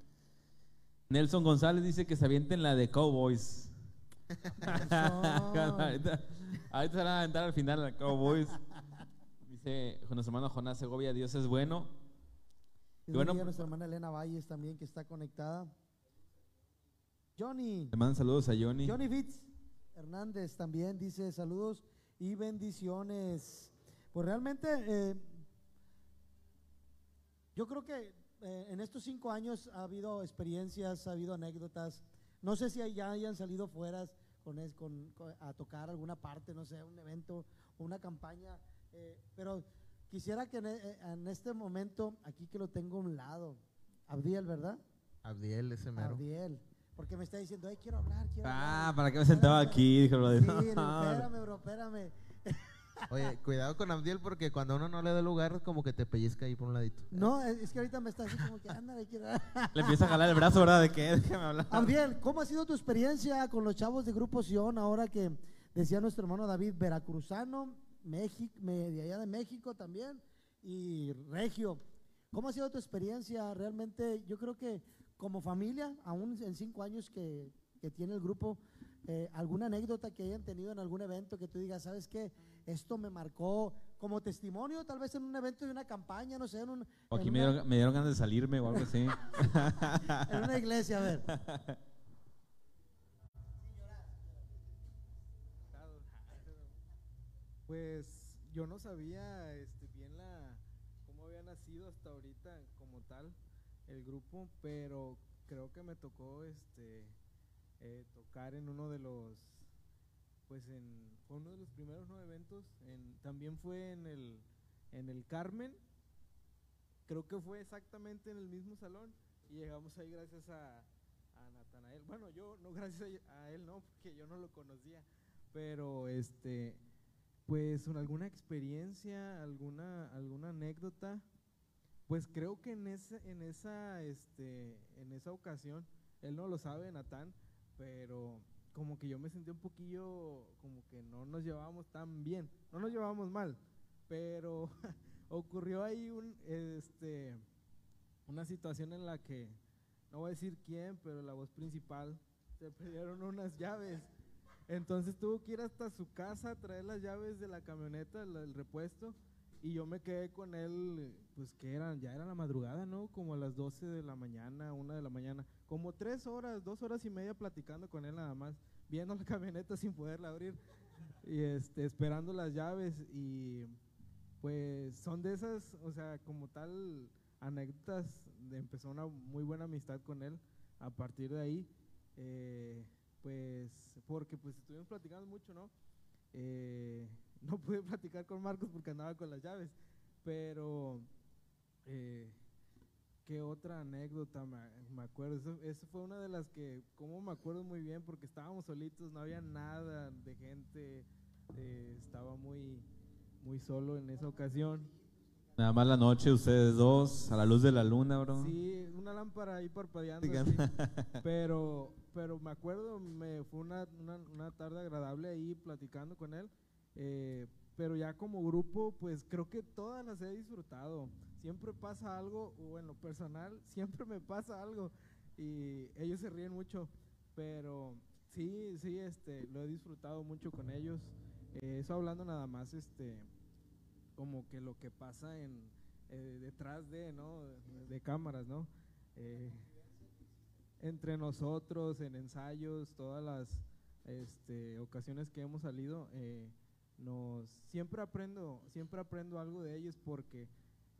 Nelson González dice que se avienten la de Cowboys. [LAUGHS] [LAUGHS] ahorita, ahorita se van a aventar al final la Cowboys. Dice nuestro hermano Jonás Segovia, Dios es bueno. Y bueno, nuestra hermana Elena Valles también que está conectada. Johnny. Le mandan saludos a Johnny. Johnny Fitz Hernández también dice saludos y bendiciones. Pues realmente eh, yo creo que eh, en estos cinco años ha habido experiencias, ha habido anécdotas. No sé si ya hayan salido fuera con, es- con- con- a tocar alguna parte, no sé, un evento o una campaña, eh, pero quisiera que en, e- en este momento, aquí que lo tengo a un lado, Abdiel, ¿verdad? Abdiel, ese mero. Abdiel, porque me está diciendo, ay, quiero hablar, quiero Ah, hablar". ¿para qué me sentaba aquí? Dijo el brother. Sí, [LAUGHS] No, espérame, bro, espérame. Oye, cuidado con Abdiel porque cuando uno no le da lugar, como que te pellizca ahí por un ladito. No, es que ahorita me está así como que, ándale, quiero Le empieza a jalar el brazo, ¿verdad? ¿De qué? Déjame hablar. Abdiel, ¿cómo ha sido tu experiencia con los chavos de Grupo Sion ahora que decía nuestro hermano David, veracruzano, México, de allá de México también, y Regio? ¿Cómo ha sido tu experiencia? Realmente, yo creo que como familia, aún en cinco años que, que tiene el grupo, eh, alguna anécdota que hayan tenido en algún evento que tú digas, ¿sabes qué? Esto me marcó como testimonio, tal vez en un evento de una campaña, no sé, en, un, O en aquí me una- dieron, me dieron ganas de salirme o algo así. [LAUGHS] [LAUGHS] en una iglesia, a ver. Pues yo no sabía este, bien la cómo había nacido hasta ahorita como tal el grupo, pero creo que me tocó este eh, tocar en uno de los pues en fue uno de los primeros ¿no? eventos en, también fue en el en el Carmen creo que fue exactamente en el mismo salón y llegamos ahí gracias a, a Natanael bueno yo no [LAUGHS] gracias a, él no porque yo no lo conocía pero este pues una- alguna experiencia, alguna, alguna anécdota, pues creo que en ese, en esa, este, en esa ocasión, él no lo sabe, Natán, pero como que yo me sentí un poquillo, como que no nos llevábamos tan bien, no nos llevábamos mal, pero [LAUGHS] ocurrió ahí un, este, una situación en la que, no voy a decir quién, pero la voz principal, se perdieron unas llaves. Entonces tuvo que ir hasta su casa a traer las llaves de la camioneta, el, el repuesto, y yo me quedé con él, pues que eran, ya era la madrugada, ¿no? Como a las 12 de la mañana, una de la mañana, como tres horas, dos horas y media platicando con él nada más, viendo la camioneta [LAUGHS] sin poderla abrir, y este, esperando las llaves, y pues son de esas, o sea, como tal, anécdotas, de, empezó una muy buena amistad con él a partir de ahí. eh, pues porque pues estuvimos platicando mucho, ¿no? Eh, no pude platicar con Marcos porque andaba con las llaves, pero eh, ¿qué otra anécdota me, me acuerdo? Eso, eso fue una de las que, como me acuerdo muy bien, porque estábamos solitos, no había nada de gente, eh, estaba muy, muy solo en esa ocasión. Nada más la noche, ustedes dos, a la luz de la luna, bro. Sí, una lámpara ahí parpadeando. Así. [LAUGHS] Pero, pero me acuerdo, me fue una, una, una tarde agradable ahí platicando con él. Eh, pero ya como grupo, pues creo que todas las he disfrutado. Siempre pasa algo, o en lo personal, [LAUGHS] siempre me pasa algo. Y ellos se ríen mucho. Pero sí, sí, este, lo he disfrutado mucho con ellos. Eh, eso hablando nada más, este, como que lo que pasa en eh, detrás de, ¿no? De, cámaras, ¿no? Eh, entre nosotros, en ensayos, todas las este, ocasiones que hemos salido, eh, nos siempre aprendo, siempre aprendo algo de ellos porque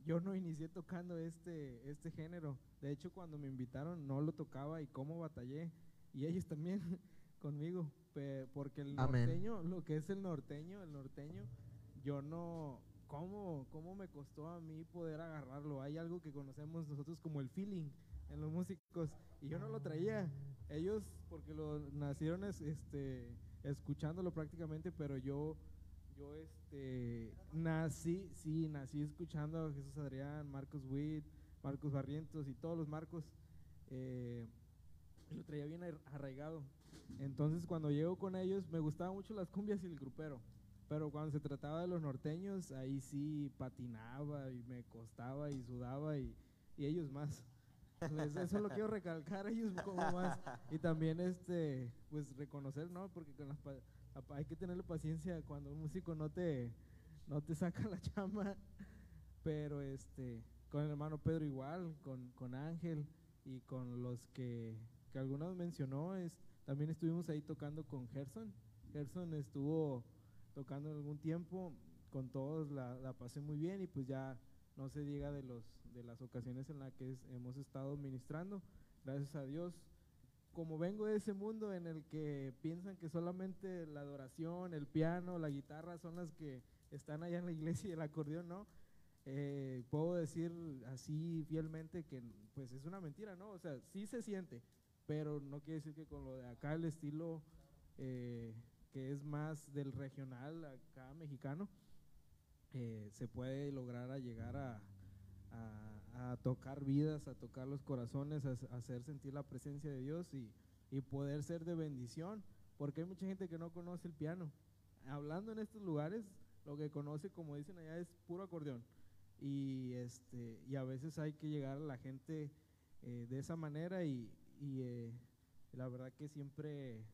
yo no inicié tocando este, este género. De hecho, cuando me invitaron no lo tocaba y cómo batallé. Y ellos también [LAUGHS] conmigo. porque el Amén. norteño, lo que es el norteño, el norteño, yo no, ¿cómo, ¿cómo me costó a mí poder agarrarlo? Hay algo que conocemos nosotros como el feeling en los músicos y yo no lo traía. Ellos, porque lo nacieron es- este, escuchándolo prácticamente, pero yo, yo este, nací, sí, nací escuchando a Jesús Adrián, Marcos Witt, Marcos Barrientos y todos los Marcos. eh, lo traía bien ar- arraigado. Entonces cuando llego con ellos me gustaban mucho las cumbias y el grupero. Pero cuando se trataba de los norteños, ahí sí patinaba y me costaba y sudaba y, y ellos más. Pues eso lo quiero recalcar, ellos como más. Y también este, pues reconocer, ¿no? Porque con las hay que tenerle paciencia cuando un músico no te, no te saca la chamba. Pero este, con el hermano Pedro igual, con, con Ángel y con los que, que algunos mencionó, es, también estuvimos ahí tocando con Gerson. Gerson estuvo tocando algún tiempo, con todos la, la pasé muy bien y pues ya no se diga de, los, de las ocasiones en las que es- hemos estado ministrando, gracias a Dios. Como vengo de ese mundo en el que piensan que solamente la adoración, el piano, la guitarra son las que están allá en la iglesia y el acordeón, ¿no? Eh, puedo decir así fielmente que pues es una mentira, ¿no? O sea, sí se siente, pero no quiere decir que con lo de acá el estilo eh, que es más del regional acá mexicano eh, se puede lograr a llegar a, a- a tocar vidas, a tocar los corazones, a, a hacer sentir la presencia de Dios y, y poder ser de bendición, porque hay mucha gente que no conoce el piano. Hablando en estos lugares, lo que conoce, como dicen allá, es puro acordeón. Y, este, y a veces hay que llegar a la gente eh, de esa manera y, y, eh, la verdad que siempre,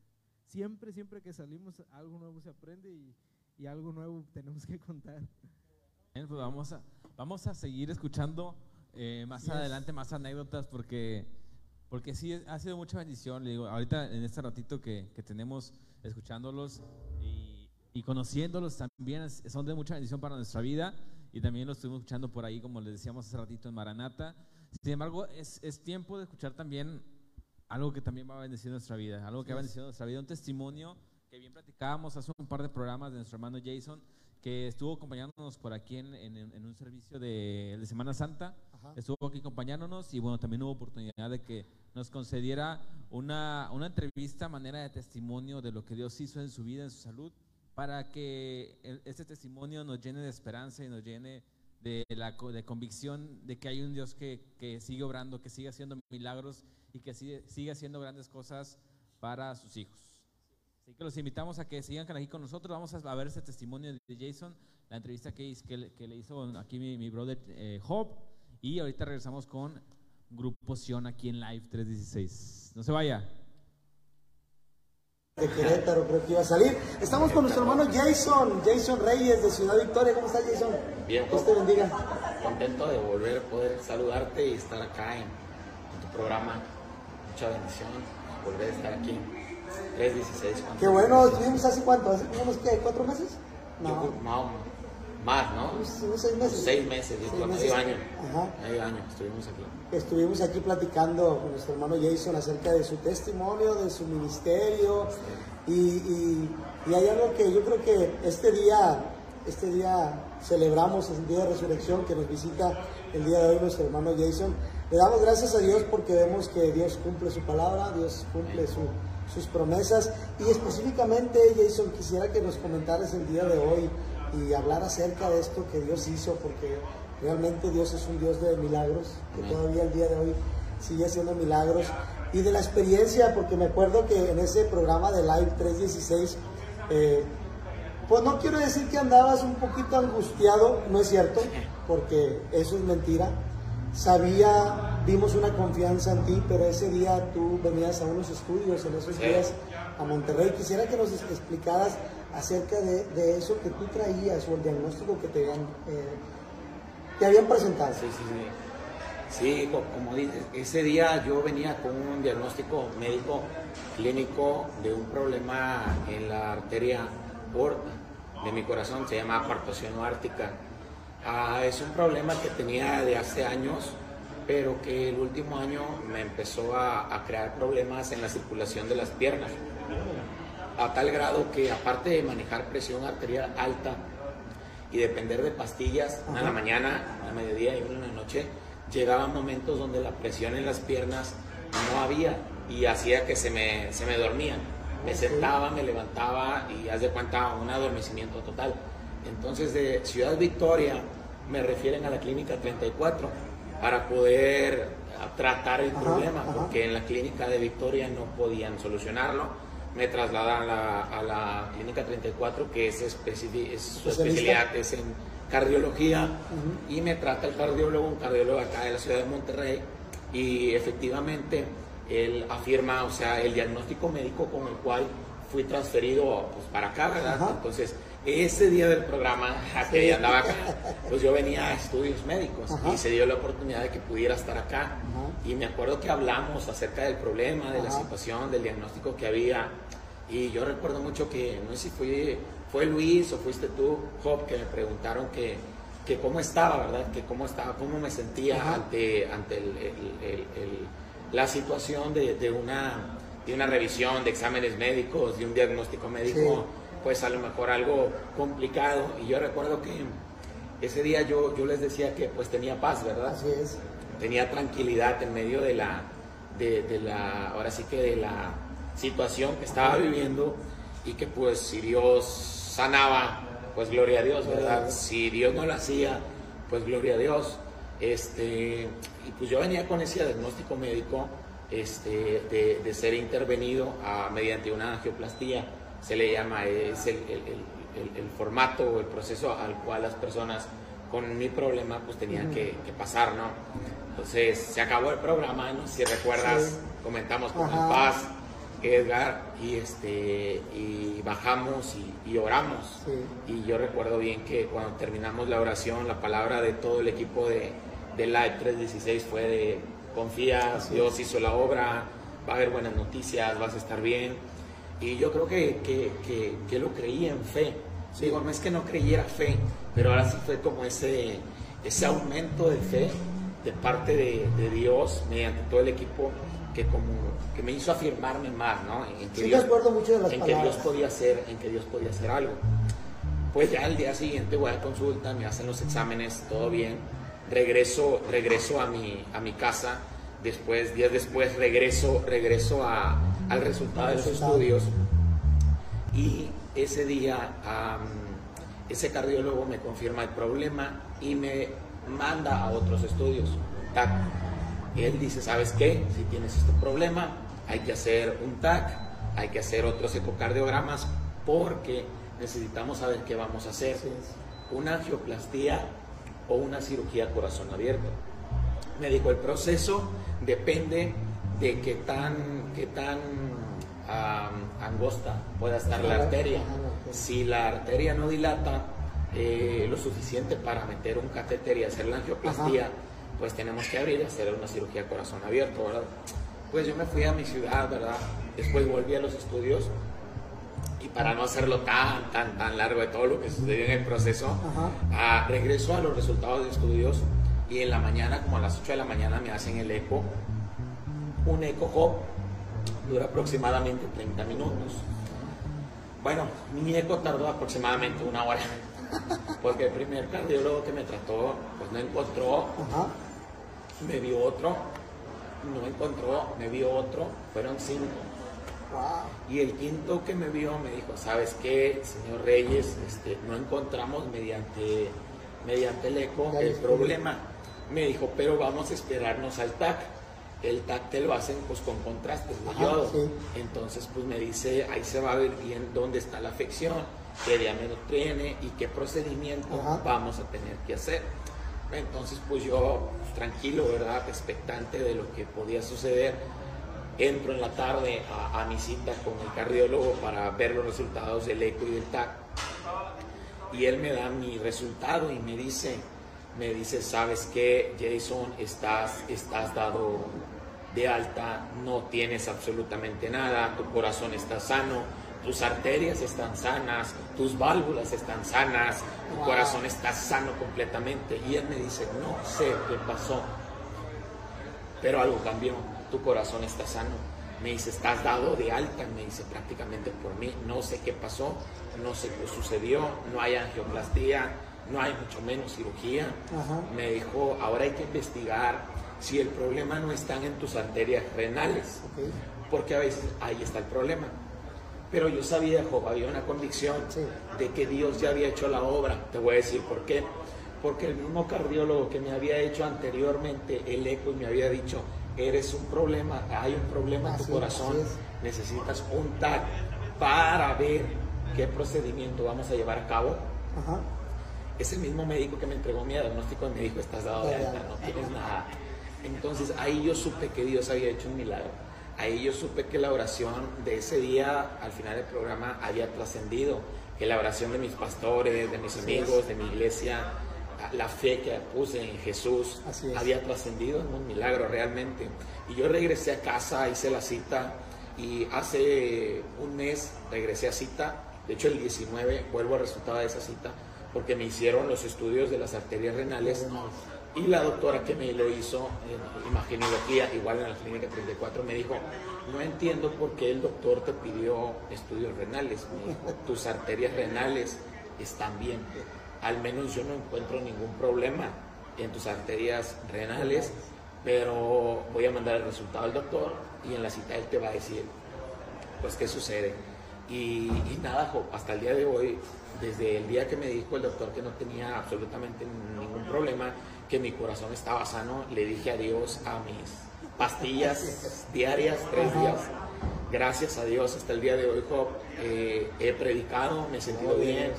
siempre, siempre que salimos algo nuevo se aprende y, y algo nuevo [LAUGHS] tenemos que contar. Bien, pues vamos a, vamos a seguir escuchando eh, más Yes. adelante más anécdotas porque, porque sí ha sido mucha bendición. Le digo, ahorita en este ratito que, que tenemos escuchándolos y, y conociéndolos también son de mucha bendición para nuestra vida y también los estuvimos escuchando por ahí, como les decíamos hace ratito en Maranata. Sin embargo, es, es tiempo de escuchar también algo que también va a bendecir nuestra vida, algo que va a bendecir nuestra vida, un testimonio que bien platicábamos hace un par de programas de nuestro hermano Jason, que estuvo acompañándonos por aquí en, en- en un servicio de, de Semana Santa, Ajá. estuvo aquí acompañándonos y bueno, también hubo oportunidad de que nos concediera una, una entrevista manera de testimonio de lo que Dios hizo en su vida, en su salud, para que el- este testimonio nos llene de esperanza y nos llene de la de convicción de que hay un Dios que, que sigue obrando, que sigue haciendo milagros y que sigue, sigue haciendo grandes cosas para sus hijos. Así que los invitamos a que sigan aquí con nosotros. Vamos a ver ese testimonio de Jason, la entrevista que, le, que le hizo aquí mi, mi brother eh, Job. Y ahorita regresamos con Grupo Sion aquí en Live 316. No se vaya. de Querétaro, creo que iba a salir. Estamos con nuestro hermano Jason, Jason Reyes de Ciudad Victoria. ¿Cómo estás, Jason? Bien, Dios te bendiga. contento de volver a poder saludarte y estar acá en, en tu programa. Mucha bendición volver a estar aquí 316. ¿cuánto? Qué bueno, estuvimos hace cuánto, hace unos ¿qué, cuatro meses. Yo, No, más, ¿no? Unos- unos seis meses. Seis meses, Seis meses. medio año. Ajá. Medio año estuvimos aquí. Estuvimos aquí platicando con nuestro hermano Jason acerca de su testimonio, de su ministerio. Y, y- y hay algo que yo creo que este día, este día celebramos, el día de resurrección que nos visita el día de hoy nuestro hermano Jason. Le damos gracias a Dios porque vemos que Dios cumple su palabra, Dios cumple su- sus promesas. Y específicamente, Jason, quisiera que nos comentaras el día de hoy y hablar acerca de esto que Dios hizo, porque realmente Dios es un Dios de milagros, que Amén. todavía el día de hoy sigue haciendo milagros. Y de la experiencia, porque me acuerdo que en ese programa de Live 316, eh, pues no quiero decir que andabas un poquito angustiado, no es cierto, porque eso es mentira. Sabía, vimos una confianza en ti, pero ese día tú venías a unos estudios en esos días a Monterrey. Quisiera que nos explicaras acerca de, de eso que tú traías o el diagnóstico que te habían, eh, te habían presentado. Sí, sí, sí. Sí, co- como dices, ese día yo venía con un diagnóstico médico clínico de un problema en la arteria aorta de mi corazón, se llama apartación ártica. Ah, es un problema que tenía de hace años, pero que el último año me empezó a, a crear problemas en la circulación de las piernas, a tal grado que aparte de manejar presión arterial alta, y depender de pastillas, una en la mañana, una a mediodía y una en la noche, llegaban momentos donde la presión en las piernas no había y hacía que se me, se me dormían. Me sentaba, me levantaba y haz de cuenta un adormecimiento total. Entonces de Ciudad Victoria me refieren a la clínica 34 para poder tratar el Ajá, problema, ajá. porque en la clínica de Victoria no podían solucionarlo. Me trasladan a la, a la clínica 34, que es, especi- es su especialidad es en cardiología, y me trata el cardiólogo, un cardiólogo acá de la ciudad de Monterrey, y efectivamente él afirma, o sea, el diagnóstico médico con el cual fui transferido pues, para acá, ¿verdad? Entonces, ese día del programa, que ya andaba acá, pues yo venía a estudios médicos Ajá. y se dio la oportunidad de que pudiera estar acá. Ajá. Y me acuerdo que hablamos acerca del problema, de la Ajá. situación, del diagnóstico que había. Y yo recuerdo mucho que, no sé si fue, fue Luis o fuiste tú, Job, que me preguntaron que, que cómo estaba, ¿verdad? Que cómo estaba, cómo me sentía ante, ante el- el- el- la situación de, de una, de una revisión, de exámenes médicos, de un diagnóstico médico, Sí. Pues a lo mejor algo complicado. Y yo recuerdo que ese día yo, yo les decía que pues tenía paz, ¿verdad? Así es. tenía tranquilidad en medio de la, de, de la, ahora sí que de la situación que estaba viviendo y que pues si Dios sanaba, pues gloria a Dios, ¿verdad? Si Dios no lo hacía, pues gloria a Dios. Este, y pues yo venía con ese diagnóstico médico este, de, de ser intervenido a- mediante una angioplastía, se le llama, es el, el- el- el- formato o el proceso al cual las personas con mi problema pues tenían que, que pasar, ¿no? Entonces se acabó el programa, ¿no? Si recuerdas, Sí. comentamos con Ajá. el Paz, Edgar, y, este, y bajamos y, y oramos. Sí. Y yo recuerdo bien que cuando terminamos la oración, la palabra de todo el equipo de, de Live 316 fue de confía, Así Dios hizo la obra, va a haber buenas noticias, vas a estar bien. Y yo creo que, que, que, que lo creí en fe. Digo, no es que no creyera fe, pero ahora sí fue como ese, ese aumento de fe de parte de, de Dios mediante todo el equipo que como que me hizo afirmarme más, ¿no? En que Sí, Dios- acuerdo mucho de las en que Dios podía hacer, en que Dios podía hacer algo. Pues ya el día siguiente voy a consulta, me hacen los exámenes, todo bien. Regreso, regreso a mi, a mi casa. Después, días después, regreso, regreso a- al resultado de los estudios. Y ese día, ese cardiólogo me confirma el problema y me manda a otros estudios. TAC. Él dice, ¿sabes qué? Si tienes este problema, hay que hacer un TAC, hay que hacer otros ecocardiogramas porque necesitamos saber qué vamos a hacer. Una angioplastía o una cirugía corazón abierto. Me dijo, el proceso depende de qué tan, qué tan am, angosta pueda estar la Ajá, arteria. ajá. Si la arteria no dilata eh, lo suficiente para meter un catéter y hacer la angioplastía, pues tenemos que abrir y hacer una cirugía corazón abierto, ¿verdad? Pues yo me fui a mi ciudad, ¿verdad? Después volví a los estudios Y para no hacerlo tan, tan, tan largo de todo lo que sucedió en el proceso, Ajá. ah, regreso a los resultados de estudios y en la mañana, como a las 8 de la mañana, me hacen el eco. Un eco hop dura aproximadamente 30 minutos. Bueno, mi eco tardó aproximadamente una hora, [LAUGHS] porque el primer cardiólogo que me trató, pues no encontró, me vio otro, no encontró, me vio otro, fueron cinco. Wow. Y el quinto que me vio me dijo, ¿sabes qué, señor Reyes? Este, no encontramos mediante, mediante el eco el problema. Me dijo, pero vamos a esperarnos al TAC. El TAC te lo hacen pues con contrastes de Ajá, yodo. sí. Entonces pues me dice, ahí se va a ver bien dónde está la afección, qué diámetro tiene y qué procedimiento Ajá. vamos a tener que hacer. Entonces pues yo pues, tranquilo, ¿verdad? Expectante de lo que podía suceder entro en la tarde a, a mi cita con el cardiólogo para ver los resultados del eco y del TAC. Y él me da mi resultado y me dice, me dice, ¿sabes qué, Jason? Estás, estás dado de alta, no tienes absolutamente nada, tu corazón está sano, tus arterias están sanas, tus válvulas están sanas, tu Wow. corazón está sano completamente. Y él me dice, no sé qué pasó, pero algo cambió, tu corazón está sano. Me dice, estás dado de alta, me dice prácticamente por mí, no sé qué pasó, no sé qué sucedió, no hay angioplastía, no hay mucho menos cirugía. Ajá. Me dijo, ahora hay que investigar si el problema no está en tus arterias renales, porque a veces ahí está el problema. Pero yo sabía, Job, había una convicción Sí. de que Dios ya había hecho la obra. Te voy a decir por qué. Porque el mismo cardiólogo que me había hecho anteriormente el eco y me había dicho, eres un problema, hay un problema en tu Así- corazón, así necesitas un TAC para ver qué procedimiento vamos a llevar a cabo. Ajá. Es el mismo médico que me entregó mi diagnóstico y me dijo, estás dado de alta, no tienes nada. Entonces ahí yo supe que Dios había hecho un milagro. Ahí yo supe que la oración de ese día, al final del programa, había trascendido. Que la oración de mis pastores, de mis amigos, de mi iglesia, la fe que puse en Jesús, había trascendido en un milagro realmente. Y yo regresé a casa, hice la cita y hace un mes regresé a cita. De hecho, el 19 vuelvo al resultado de esa cita porque me hicieron los estudios de las arterias renales y la doctora que me lo hizo en imagenología, igual en la clínica 34, me dijo, no entiendo por qué el doctor te pidió estudios renales. Me dijo, [LAUGHS] tus arterias renales están bien. Al menos yo no encuentro ningún problema en tus arterias renales, pero voy a mandar el resultado al doctor y en la cita él te va a decir, pues, qué sucede. Y, y nada, hasta el día de hoy, desde el día que me dijo el doctor que no tenía absolutamente ningún problema, que mi corazón estaba sano, le dije adiós a mis pastillas [LAUGHS] diarias, tres días. Gracias a Dios, hasta el día de hoy, Jo, eh, he predicado, me he sentido bien,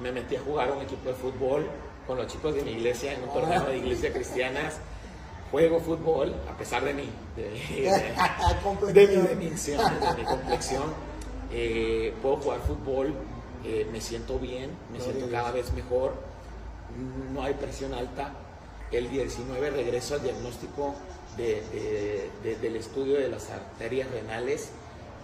me metí a jugar un equipo de fútbol con los chicos de mi iglesia, en un torneo de iglesia cristianas. Juego fútbol, a pesar de mi, de, de- [LAUGHS] de mi dimensión, de mi complexión. Eh, puedo jugar fútbol, eh, me siento bien, me siento cada vez mejor, no hay presión alta. El 19 regreso al diagnóstico de- de- de- del estudio de las arterias renales,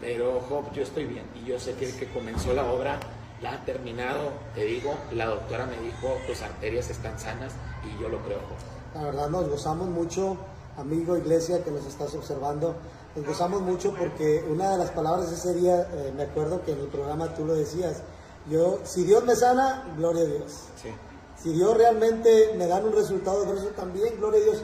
pero Job, yo estoy bien y yo sé que el que comenzó la obra la ha terminado, te digo, la doctora me dijo, tus arterias están sanas y yo lo creo. La verdad nos gozamos mucho, amigo iglesia que nos estás observando, nos gozamos mucho porque una de las palabras de ese día, eh, me acuerdo que en el programa tú lo decías, yo, si Dios me sana, gloria a Dios. Sí. Si Dios realmente me da un resultado de eso también, gloria a Dios.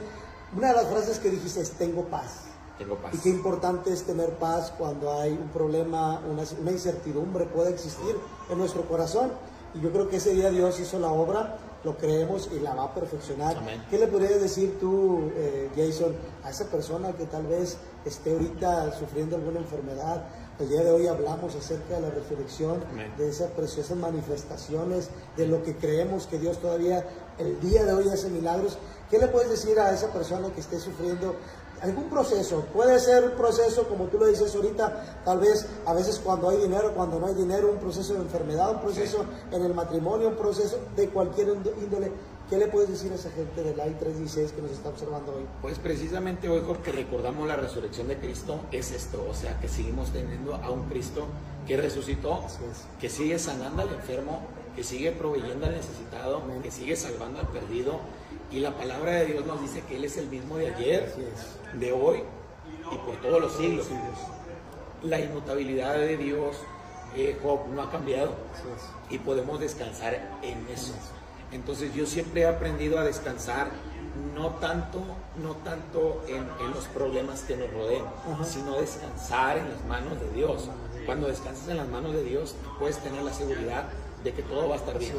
Una de las frases que dijiste es, tengo paz. Tengo paz. Y qué importante es tener paz cuando hay un problema, una, una incertidumbre puede existir en nuestro corazón. Y yo creo que ese día Dios hizo la obra, lo creemos y la va a perfeccionar. Amén. ¿Qué le podrías decir tú, eh, Jason, a esa persona que tal vez esté ahorita sufriendo alguna enfermedad? El día de hoy hablamos acerca de la resurrección, Amén. de esas preciosas manifestaciones, de lo que creemos que Dios todavía el día de hoy hace milagros. ¿Qué le puedes decir a esa persona que esté sufriendo algún proceso? Puede ser un proceso, como tú lo dices ahorita, tal vez a veces cuando hay dinero, cuando no hay dinero, un proceso de enfermedad, un proceso en el matrimonio, un proceso de cualquier índo- índole. ¿Qué le puedes decir a esa gente del Live 316 que nos está observando hoy? Pues precisamente hoy porque recordamos la resurrección de Cristo es esto, o sea que seguimos teniendo a un Cristo que resucitó, es. que sigue sanando al enfermo, que sigue proveyendo al necesitado, Amén. que sigue salvando al perdido y la palabra de Dios nos dice que Él es el mismo de ayer, de hoy y por todos los siglos. La inmutabilidad de Dios, eh, Job, no ha cambiado y podemos descansar en eso. Entonces yo siempre he aprendido a descansar no tanto, no tanto en, en los problemas que nos rodean, Ajá. sino descansar en las manos de Dios. Cuando descansas en las manos de Dios, puedes tener la seguridad de que todo va a estar bien,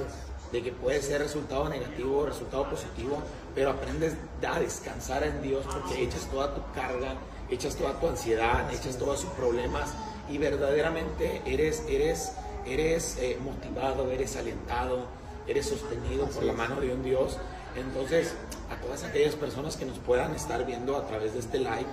de que puede ser resultado negativo o resultado positivo, pero aprendes a descansar en Dios porque echas toda tu carga, echas toda tu ansiedad, echas todos sus problemas y verdaderamente eres, eres, eres eh, motivado, eres alentado, eres sostenido por la mano de un Dios. Entonces, a todas aquellas personas que nos puedan estar viendo a través de este live,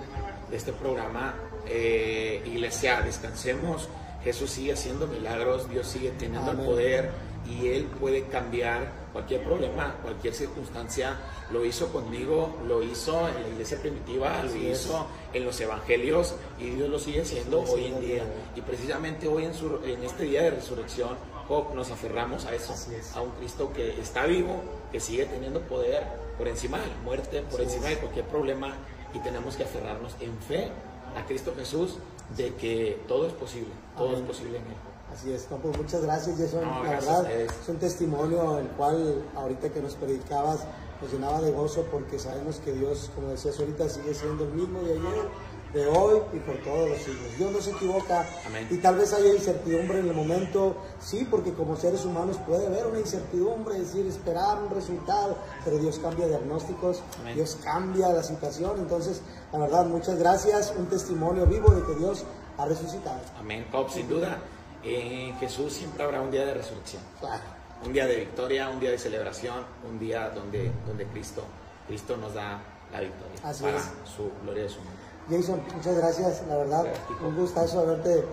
de este programa, eh, Iglesia, descansemos. Jesús sigue haciendo milagros, Dios sigue teniendo el poder y Él puede cambiar cualquier problema, cualquier circunstancia. Lo hizo conmigo, lo hizo en la iglesia primitiva, lo hizo en los evangelios y Dios lo sigue haciendo hoy en día. Y precisamente hoy en, su- en este día de resurrección, Job, nos aferramos a eso, a un Cristo que está vivo, que sigue teniendo poder por encima de la muerte, por encima de cualquier problema y tenemos que aferrarnos en fe a Cristo Jesús de que todo es posible, todo es posible en Él. Así es, no, pues muchas gracias, Jason. No, la gracias verdad, es un testimonio el cual ahorita que nos predicabas nos llenaba de gozo porque sabemos que Dios, como decías ahorita, sigue siendo el mismo de ayer, de hoy y por todos los siglos. Dios no se equivoca Amén. y tal vez haya incertidumbre en el momento, sí, porque como seres humanos puede haber una incertidumbre, es decir, esperar un resultado, pero Dios cambia diagnósticos, Amén. Dios cambia la situación, entonces, la verdad, muchas gracias, un testimonio vivo de que Dios ha resucitado. Amén, Job, sin duda. En Jesús siempre habrá un día de resurrección, Claro. un día de victoria, un día de celebración, un día donde, donde Cristo, Cristo nos da la victoria Así para es. su gloria de su nombre. Jason, muchas gracias, la verdad, Gracias, un gustazo haberte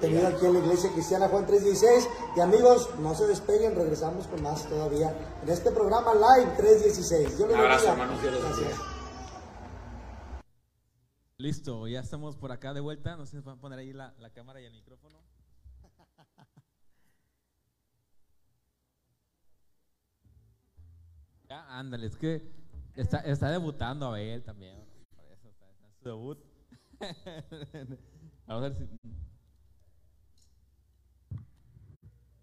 tenido aquí en la Iglesia Cristiana Juan 316. Y amigos, no se despeguen, regresamos con más todavía en este programa Live 316. Dios les Un abrazo, hermanos, Dios los Gracias. bendiga. Listo, ya estamos por acá de vuelta. No sé si pueden poner ahí la, la cámara y el micrófono. Ándale, es que está, está debutando Abel también. Por eso está, está su debut. Vamos [LAUGHS] a ver si.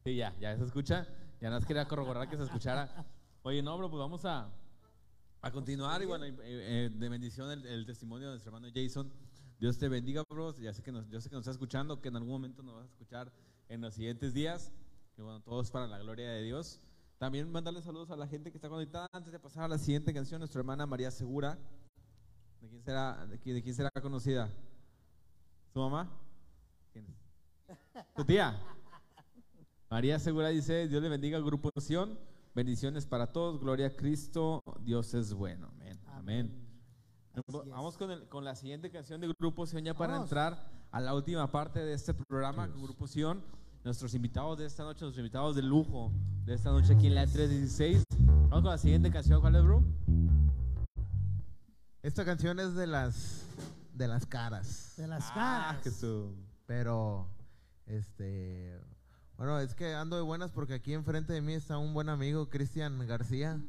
Sí, ya, ya se escucha. Ya nos quería corroborar que se escuchara. Oye, no, bro, pues vamos a, a continuar y bueno, eh, de bendición el, el testimonio de nuestro hermano Jason. Dios te bendiga, bros. Ya sé que nos, yo sé que nos está escuchando, que en algún momento nos vas a escuchar en los siguientes días. Y bueno, todo es para la gloria de Dios. También mandarle saludos a la gente que está conectada. Antes de pasar a la siguiente canción, nuestra hermana María Segura. ¿De quién será, de quién, de quién será conocida? ¿Su mamá? ¿Quién es? ¿Tu tía? María Segura dice, Dios le bendiga al grupo Sion, bendiciones para todos, gloria a Cristo, Dios es bueno, amén. amén. Es. Vamos con, el- con la siguiente canción de Grupo Sion ya para Vamos. entrar a la última parte de este programa con Grupo Sion. Nuestros invitados de esta noche, nuestros invitados de lujo de esta noche aquí en la 316. Vamos con la siguiente canción, ¿cuál es, bro? Esta canción es de las de las caras. De las Ah, caras. Jesús. Pero, este, bueno, es que ando de buenas porque aquí enfrente de mí está un buen amigo, Cristian García.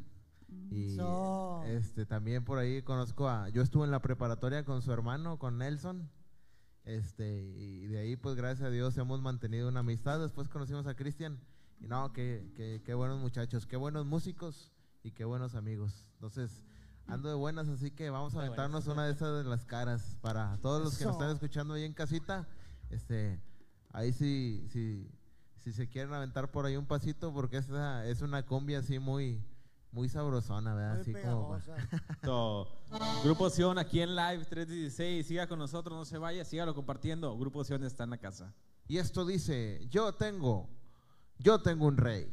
Y Eso. este también por ahí conozco a, yo estuve en la preparatoria con su hermano, con Nelson. Este, y de ahí pues gracias a Dios hemos mantenido una amistad. Después conocimos a Cristian y no, qué, qué, qué buenos muchachos, qué buenos músicos y qué buenos amigos. Entonces, ando de buenas, así que vamos a aventarnos una de esas de las caras para todos los que nos están escuchando ahí en casita. Este, ahí sí, sí, si se quieren aventar por ahí un pasito, porque esa es una combi así muy, muy sabrosona, ¿verdad? Muy así como. So, [LAUGHS] Grupo Sion aquí en Live 316. Siga con nosotros, no se vaya, sígalo compartiendo. Grupo Sion está en la casa. Y esto dice, yo tengo, yo tengo un rey.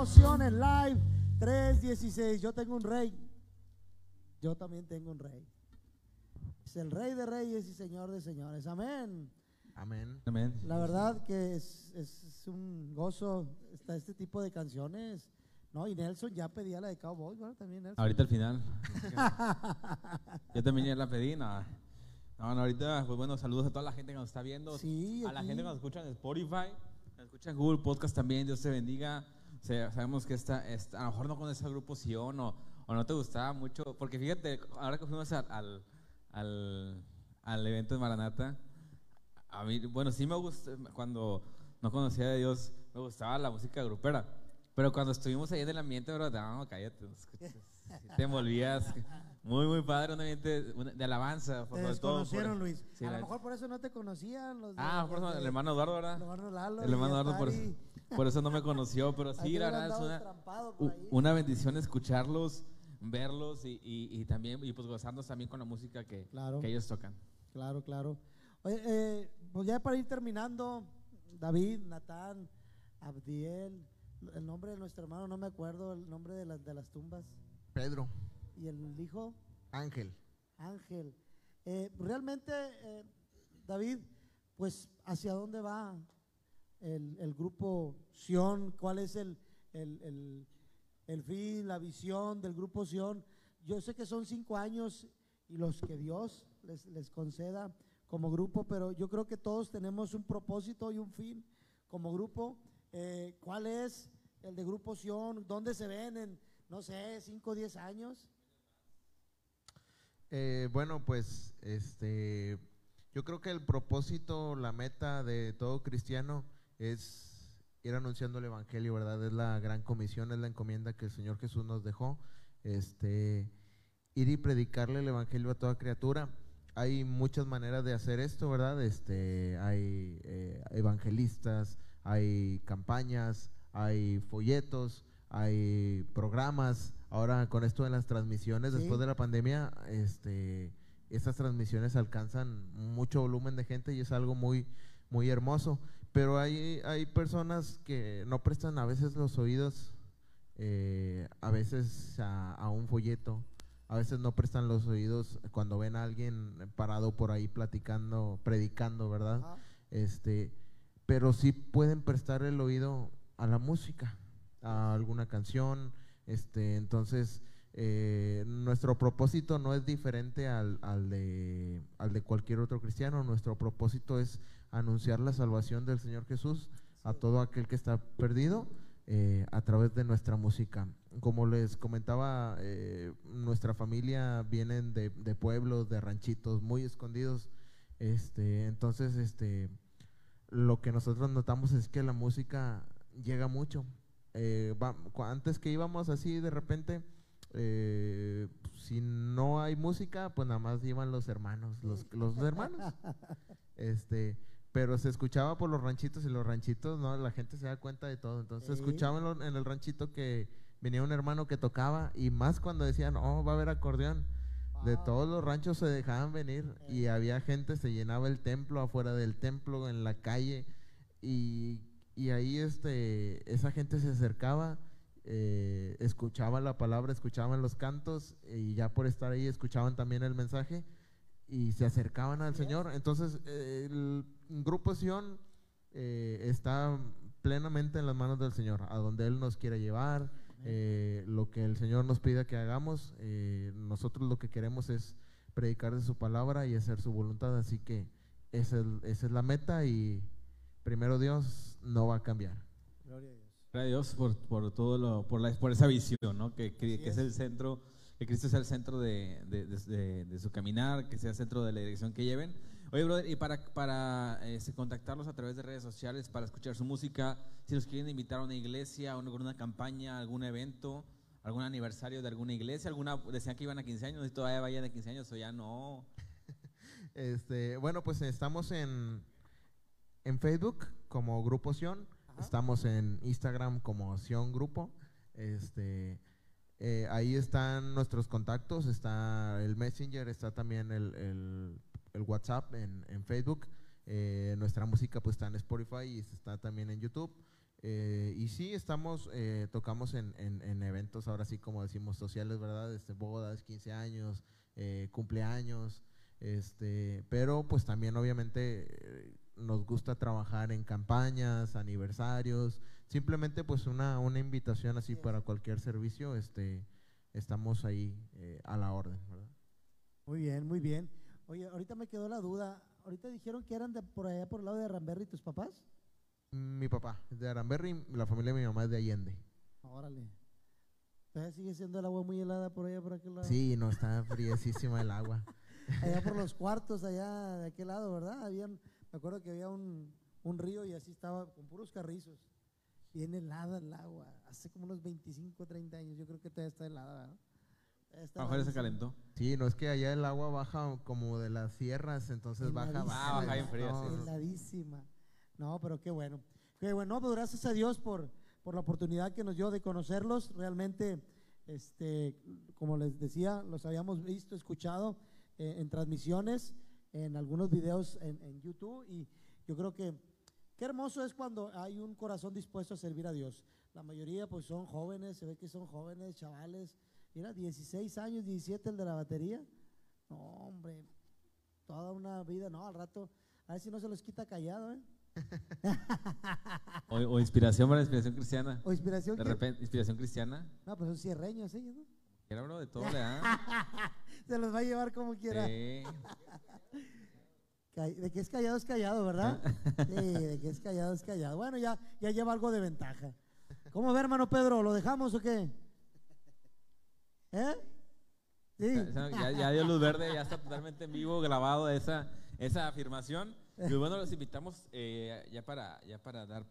En live 316. Yo tengo un rey. Yo también tengo un rey. Es el rey de reyes y señor de señores. Amén. Amén. Amén. La verdad que es, es- es un gozo está este tipo de canciones. ¿no? Y Nelson ya pedía la de Cowboy, ¿verdad? También Nelson. Ahorita al final. [LAUGHS] Yo también ya la pedí, no. No, no, ahorita, pues bueno, saludos a toda la gente que nos está viendo. Sí, a la aquí. gente que nos escucha en Spotify, que nos escucha en Google Podcast también, Dios te bendiga. Sabemos que esta, esta- a lo mejor no conoces al grupo Sion o, o no te gustaba mucho, porque fíjate, ahora que fuimos al, al, al, evento de Maranata, a mí, bueno, sí me gusta, cuando no conocía a Dios, me gustaba la música grupera. Pero cuando estuvimos ahí en el ambiente, bro, no, cállate, te envolvías. Muy, muy padre, un ambiente de alabanza. Por Te sobre todo por- desconocieron, Luis. Sí, a la- lo mejor por eso no te conocían los de- Ah, por eso, el hermano Eduardo, ¿verdad? el hermano Lalo El hermano Eduardo, por eso, Atari. por eso no me conoció, pero sí, la verdad es una, una bendición escucharlos, verlos y, y- y también, y pues gozarnos también con la música que, Claro. que ellos tocan. Claro, claro. Oye, eh, pues ya para ir terminando, David, Natán, Abdiel, el nombre de nuestro hermano, no me acuerdo, el nombre de, las de las tumbas. Pedro, Y el hijo, Ángel. Ángel. Eh, realmente, eh, David, pues, ¿hacia dónde va el, el grupo Sion? ¿Cuál es el, el, el- el fin, la visión del grupo Sion? Yo sé que son cinco años y los que Dios les, les conceda como grupo, pero yo creo que todos tenemos un propósito y un fin como grupo. Eh, ¿Cuál es el de Grupo Sion? ¿Dónde se ven en, no sé, cinco o diez años? Eh, bueno, pues este, yo creo que el propósito, la meta de todo cristiano es ir anunciando el evangelio, ¿verdad? Es la gran comisión, es la encomienda que el Señor Jesús nos dejó. Este, ir y predicarle el evangelio a toda criatura. Hay muchas maneras de hacer esto, ¿verdad? Este, hay eh, evangelistas, hay campañas, hay folletos, hay programas. Ahora con esto de las transmisiones, Sí. después de la pandemia, este, estas transmisiones alcanzan mucho volumen de gente y es algo muy, muy hermoso. Pero hay, hay personas que no prestan a veces los oídos, eh, a veces a, a un folleto, a veces no prestan los oídos cuando ven a alguien parado por ahí platicando, predicando, ¿verdad? Este, pero sí pueden prestar el oído a la música, a alguna canción, este, entonces eh, nuestro propósito no es diferente al, de, al de cualquier otro cristiano. Nuestro propósito es anunciar la salvación del Señor Jesús a todo aquel que está perdido eh, a través de nuestra música. Como les comentaba, eh, nuestra familia vienen de, de pueblos, de ranchitos muy escondidos. Este, entonces, este, lo que nosotros notamos es que la música llega mucho. Eh, va- antes que íbamos así de repente, eh, si no hay música, pues nada más iban los hermanos, los, los hermanos. [LAUGHS] Este, pero se escuchaba por los ranchitos y los ranchitos, no, la gente se da cuenta de todo. Entonces Sí. escuchaba en, lo- en el ranchito que venía un hermano que tocaba y más cuando decían, oh, va a haber acordeón. De todos los ranchos se dejaban venir y había gente, se llenaba el templo, afuera del templo, en la calle y, y ahí este, esa gente se acercaba, eh, escuchaba la palabra, escuchaban los cantos y ya por estar ahí escuchaban también el mensaje y se acercaban al Señor. Entonces eh, el grupo Sion eh, está plenamente en las manos del Señor, a donde Él nos quiere llevar, eh, lo que el Señor nos pida que hagamos, eh, nosotros lo que queremos es predicar de su palabra y hacer su voluntad, así que esa es, esa es la meta y primero Dios no va a cambiar. Gloria a Dios. Gracias a Dios por, por todo lo, por, la, por esa visión, ¿no? Que, que, es. es. el centro, que Cristo sea el centro de, de, de- de- de su caminar, que sea el centro de la dirección que lleven. Oye, brother, y para, para este, contactarlos a través de redes sociales, para escuchar su música, si los quieren invitar a una iglesia, a una, una campaña, algún evento, algún aniversario de alguna iglesia, alguna, decían que iban a 15 años, y todavía vayan de 15 años o ya no. [LAUGHS] Este, bueno, pues estamos en, en Facebook como Grupo Sion, estamos en Instagram como Sion Grupo. Este, eh, ahí están nuestros contactos, está el Messenger, está también el, el- el WhatsApp en, en Facebook. Eh, nuestra música pues está en Spotify y está también en YouTube. Eh, y sí, estamos, eh, tocamos en, en- en eventos, ahora sí como decimos, sociales, ¿verdad? Este, bodas, 15 años, eh, cumpleaños, este, pero pues también obviamente nos gusta trabajar en campañas, aniversarios, simplemente pues una, una invitación así para cualquier servicio, este, estamos ahí eh, a la orden, ¿verdad? Muy bien, muy bien. Oye, ahorita me quedó la duda. Ahorita dijeron que eran de por allá por el lado de Ramberry tus papás. Mi papá es de Aramberry, la familia de mi mamá es de Allende. Órale. Todavía sigue siendo el agua muy helada por allá por aquel lado. Sí, no, está friecísima el agua. [LAUGHS] Allá por los cuartos, allá de aquel lado, ¿verdad? Habían, me acuerdo que había un, un río y así estaba con puros carrizos. Bien helada el agua. Hace como unos 25, 30 años. Yo creo que todavía está helada, ¿verdad? Todavía está A lo mejor se calentó. Sí, no es que allá el agua baja como de las sierras, entonces baja, Heladísima, Ah, baja bien fría, no, sí. no. Heladísima. No, pero qué bueno. Qué bueno, No, pues gracias a Dios por, por la oportunidad que nos dio de conocerlos. Realmente, este, como les decía, los habíamos visto, escuchado eh, en transmisiones, en algunos videos en, en YouTube y yo creo que qué hermoso es cuando hay un corazón dispuesto a servir a Dios. La mayoría pues son jóvenes, se ve que son jóvenes, chavales. Mira, 16 años, 17 el de la batería. No, hombre, toda una vida, no, al rato, a ver si no se los quita callado, ¿eh? [LAUGHS] O, o inspiración para la inspiración cristiana. O inspiración. De repente, inspiración cristiana. No, pues son cierreños ellos, ¿no? Quiero bro, de todo le da. Se los va a llevar como quiera. Sí. De que es callado es callado, ¿verdad? [LAUGHS] Sí, de que es callado es callado. Bueno, ya, ya lleva algo de ventaja. ¿Cómo ve, hermano Pedro? ¿Lo dejamos o qué? ¿Eh? Sí. Ya, ya dio luz verde, ya está totalmente en vivo grabado esa, esa afirmación. Y bueno, los invitamos eh, ya, para, ya para dar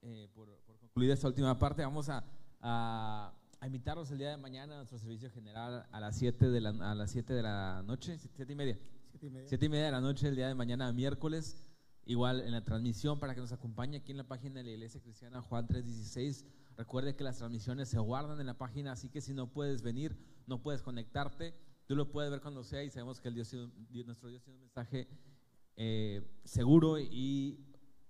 eh, por, por concluida esta última parte. Vamos a, a, a invitarlos el día de mañana a nuestro servicio general a las 7 de la, a las 7 de la noche, 7 y media. Siete y media. Siete y media de la noche el día de mañana, miércoles, igual en la transmisión para que nos acompañe aquí en la página de la Iglesia Cristiana Juan 316. Recuerde que las transmisiones se guardan en la página, así que si no puedes venir, no puedes conectarte, tú lo puedes ver cuando sea y sabemos que el Dios- nuestro Dios tiene un mensaje eh, seguro y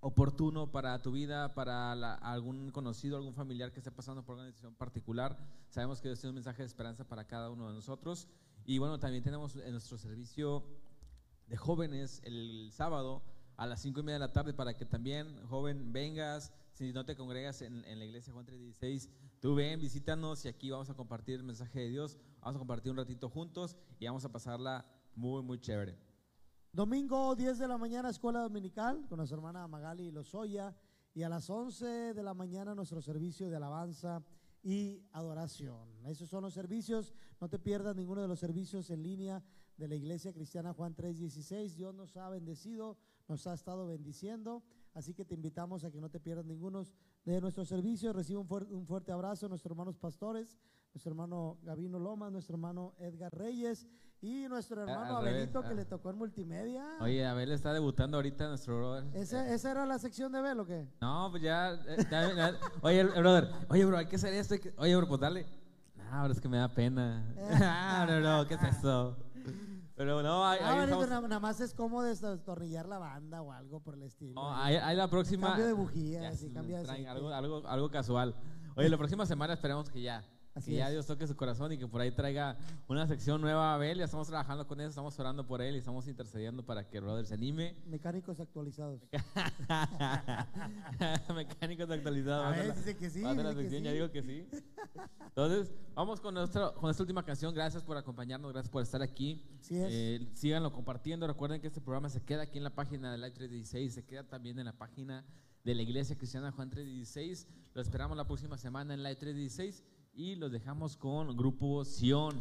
oportuno para tu vida, para la- algún conocido, algún familiar que esté pasando por una decisión particular. Sabemos que Dios tiene un mensaje de esperanza para cada uno de nosotros. Y bueno, también tenemos en nuestro servicio de jóvenes el sábado a las cinco y media de la tarde para que también, joven, vengas, Si no te congregas en, en la iglesia Juan 316, tú ven, visítanos y aquí vamos a compartir el mensaje de Dios. Vamos a compartir un ratito juntos y vamos a pasarla muy, muy chévere. Domingo 10 de la mañana, escuela dominical con nuestra hermana Magali Lozoya. Y a las 11 de la mañana, nuestro servicio de alabanza y adoración. Esos son los servicios. No te pierdas ninguno de los servicios en línea de la Iglesia Cristiana Juan 3:16. Dios nos ha bendecido, nos ha estado bendiciendo. Así que te invitamos a que no te pierdas ninguno de nuestros servicios. Recibe un, un fuerte abrazo a nuestros hermanos pastores, nuestro hermano Gavino Lomas, nuestro hermano Edgar Reyes y nuestro hermano revés, Abelito que ah. le tocó en multimedia. Oye, Abel está debutando ahorita nuestro brother. ¿Ese- ¿Esa era la sección de Abel o qué? No, pues ya. eh, ya- ya- oye, brother. Oye, bro, hay que hacer esto. hay que- oye, bro, pues dale. No, bro, es que me da pena. [LAUGHS] ah, no, no, ¿qué es eso? Pero no, ahí, Ah, estamos- nada, más es como destornillar la banda o algo por el estilo. no, ahí la próxima. Cambio de bujías Ya, y cambio de algo, algo, algo casual. Oye, la próxima semana esperemos que ya. Así que ya es. Dios toque su corazón y que por ahí traiga una sección nueva a Abel. Ya estamos trabajando con él, estamos orando por él y estamos intercediendo para que brother se anime. [LAUGHS] Mecánicos actualizados. [LAUGHS] Mecánicos actualizados. A ver, dice que sí, ser la dice que sección, ya sí. digo que sí. Entonces, vamos con, nuestra, con esta última canción. Gracias por acompañarnos, gracias por estar aquí. Así es. Eh, síganlo compartiendo. Recuerden que este programa se queda aquí en la página de Live 316, se queda también en la página de la Iglesia Cristiana Juan 316. Lo esperamos la próxima semana en Live 316 y los dejamos con Grupo Sion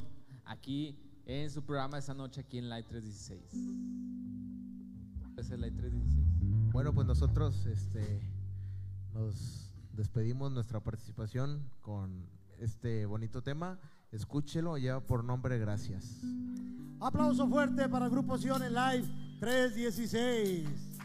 aquí en su programa esta noche aquí en Live 316. Ese es Live 316. Bueno, pues nosotros este, nos despedimos nuestra participación con este bonito tema. Escúchelo, ya por nombre, gracias. Aplauso fuerte para Grupo Sion en Live 316.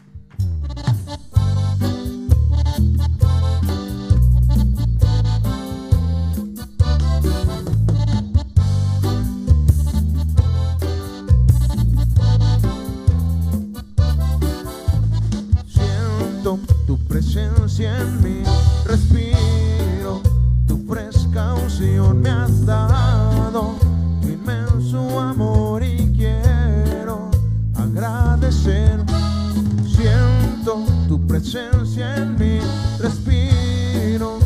Siento tu presencia en mí, respiro tu fresca unción me has dado, tu inmenso amor y quiero agradecer. Siento tu presencia en mí, respiro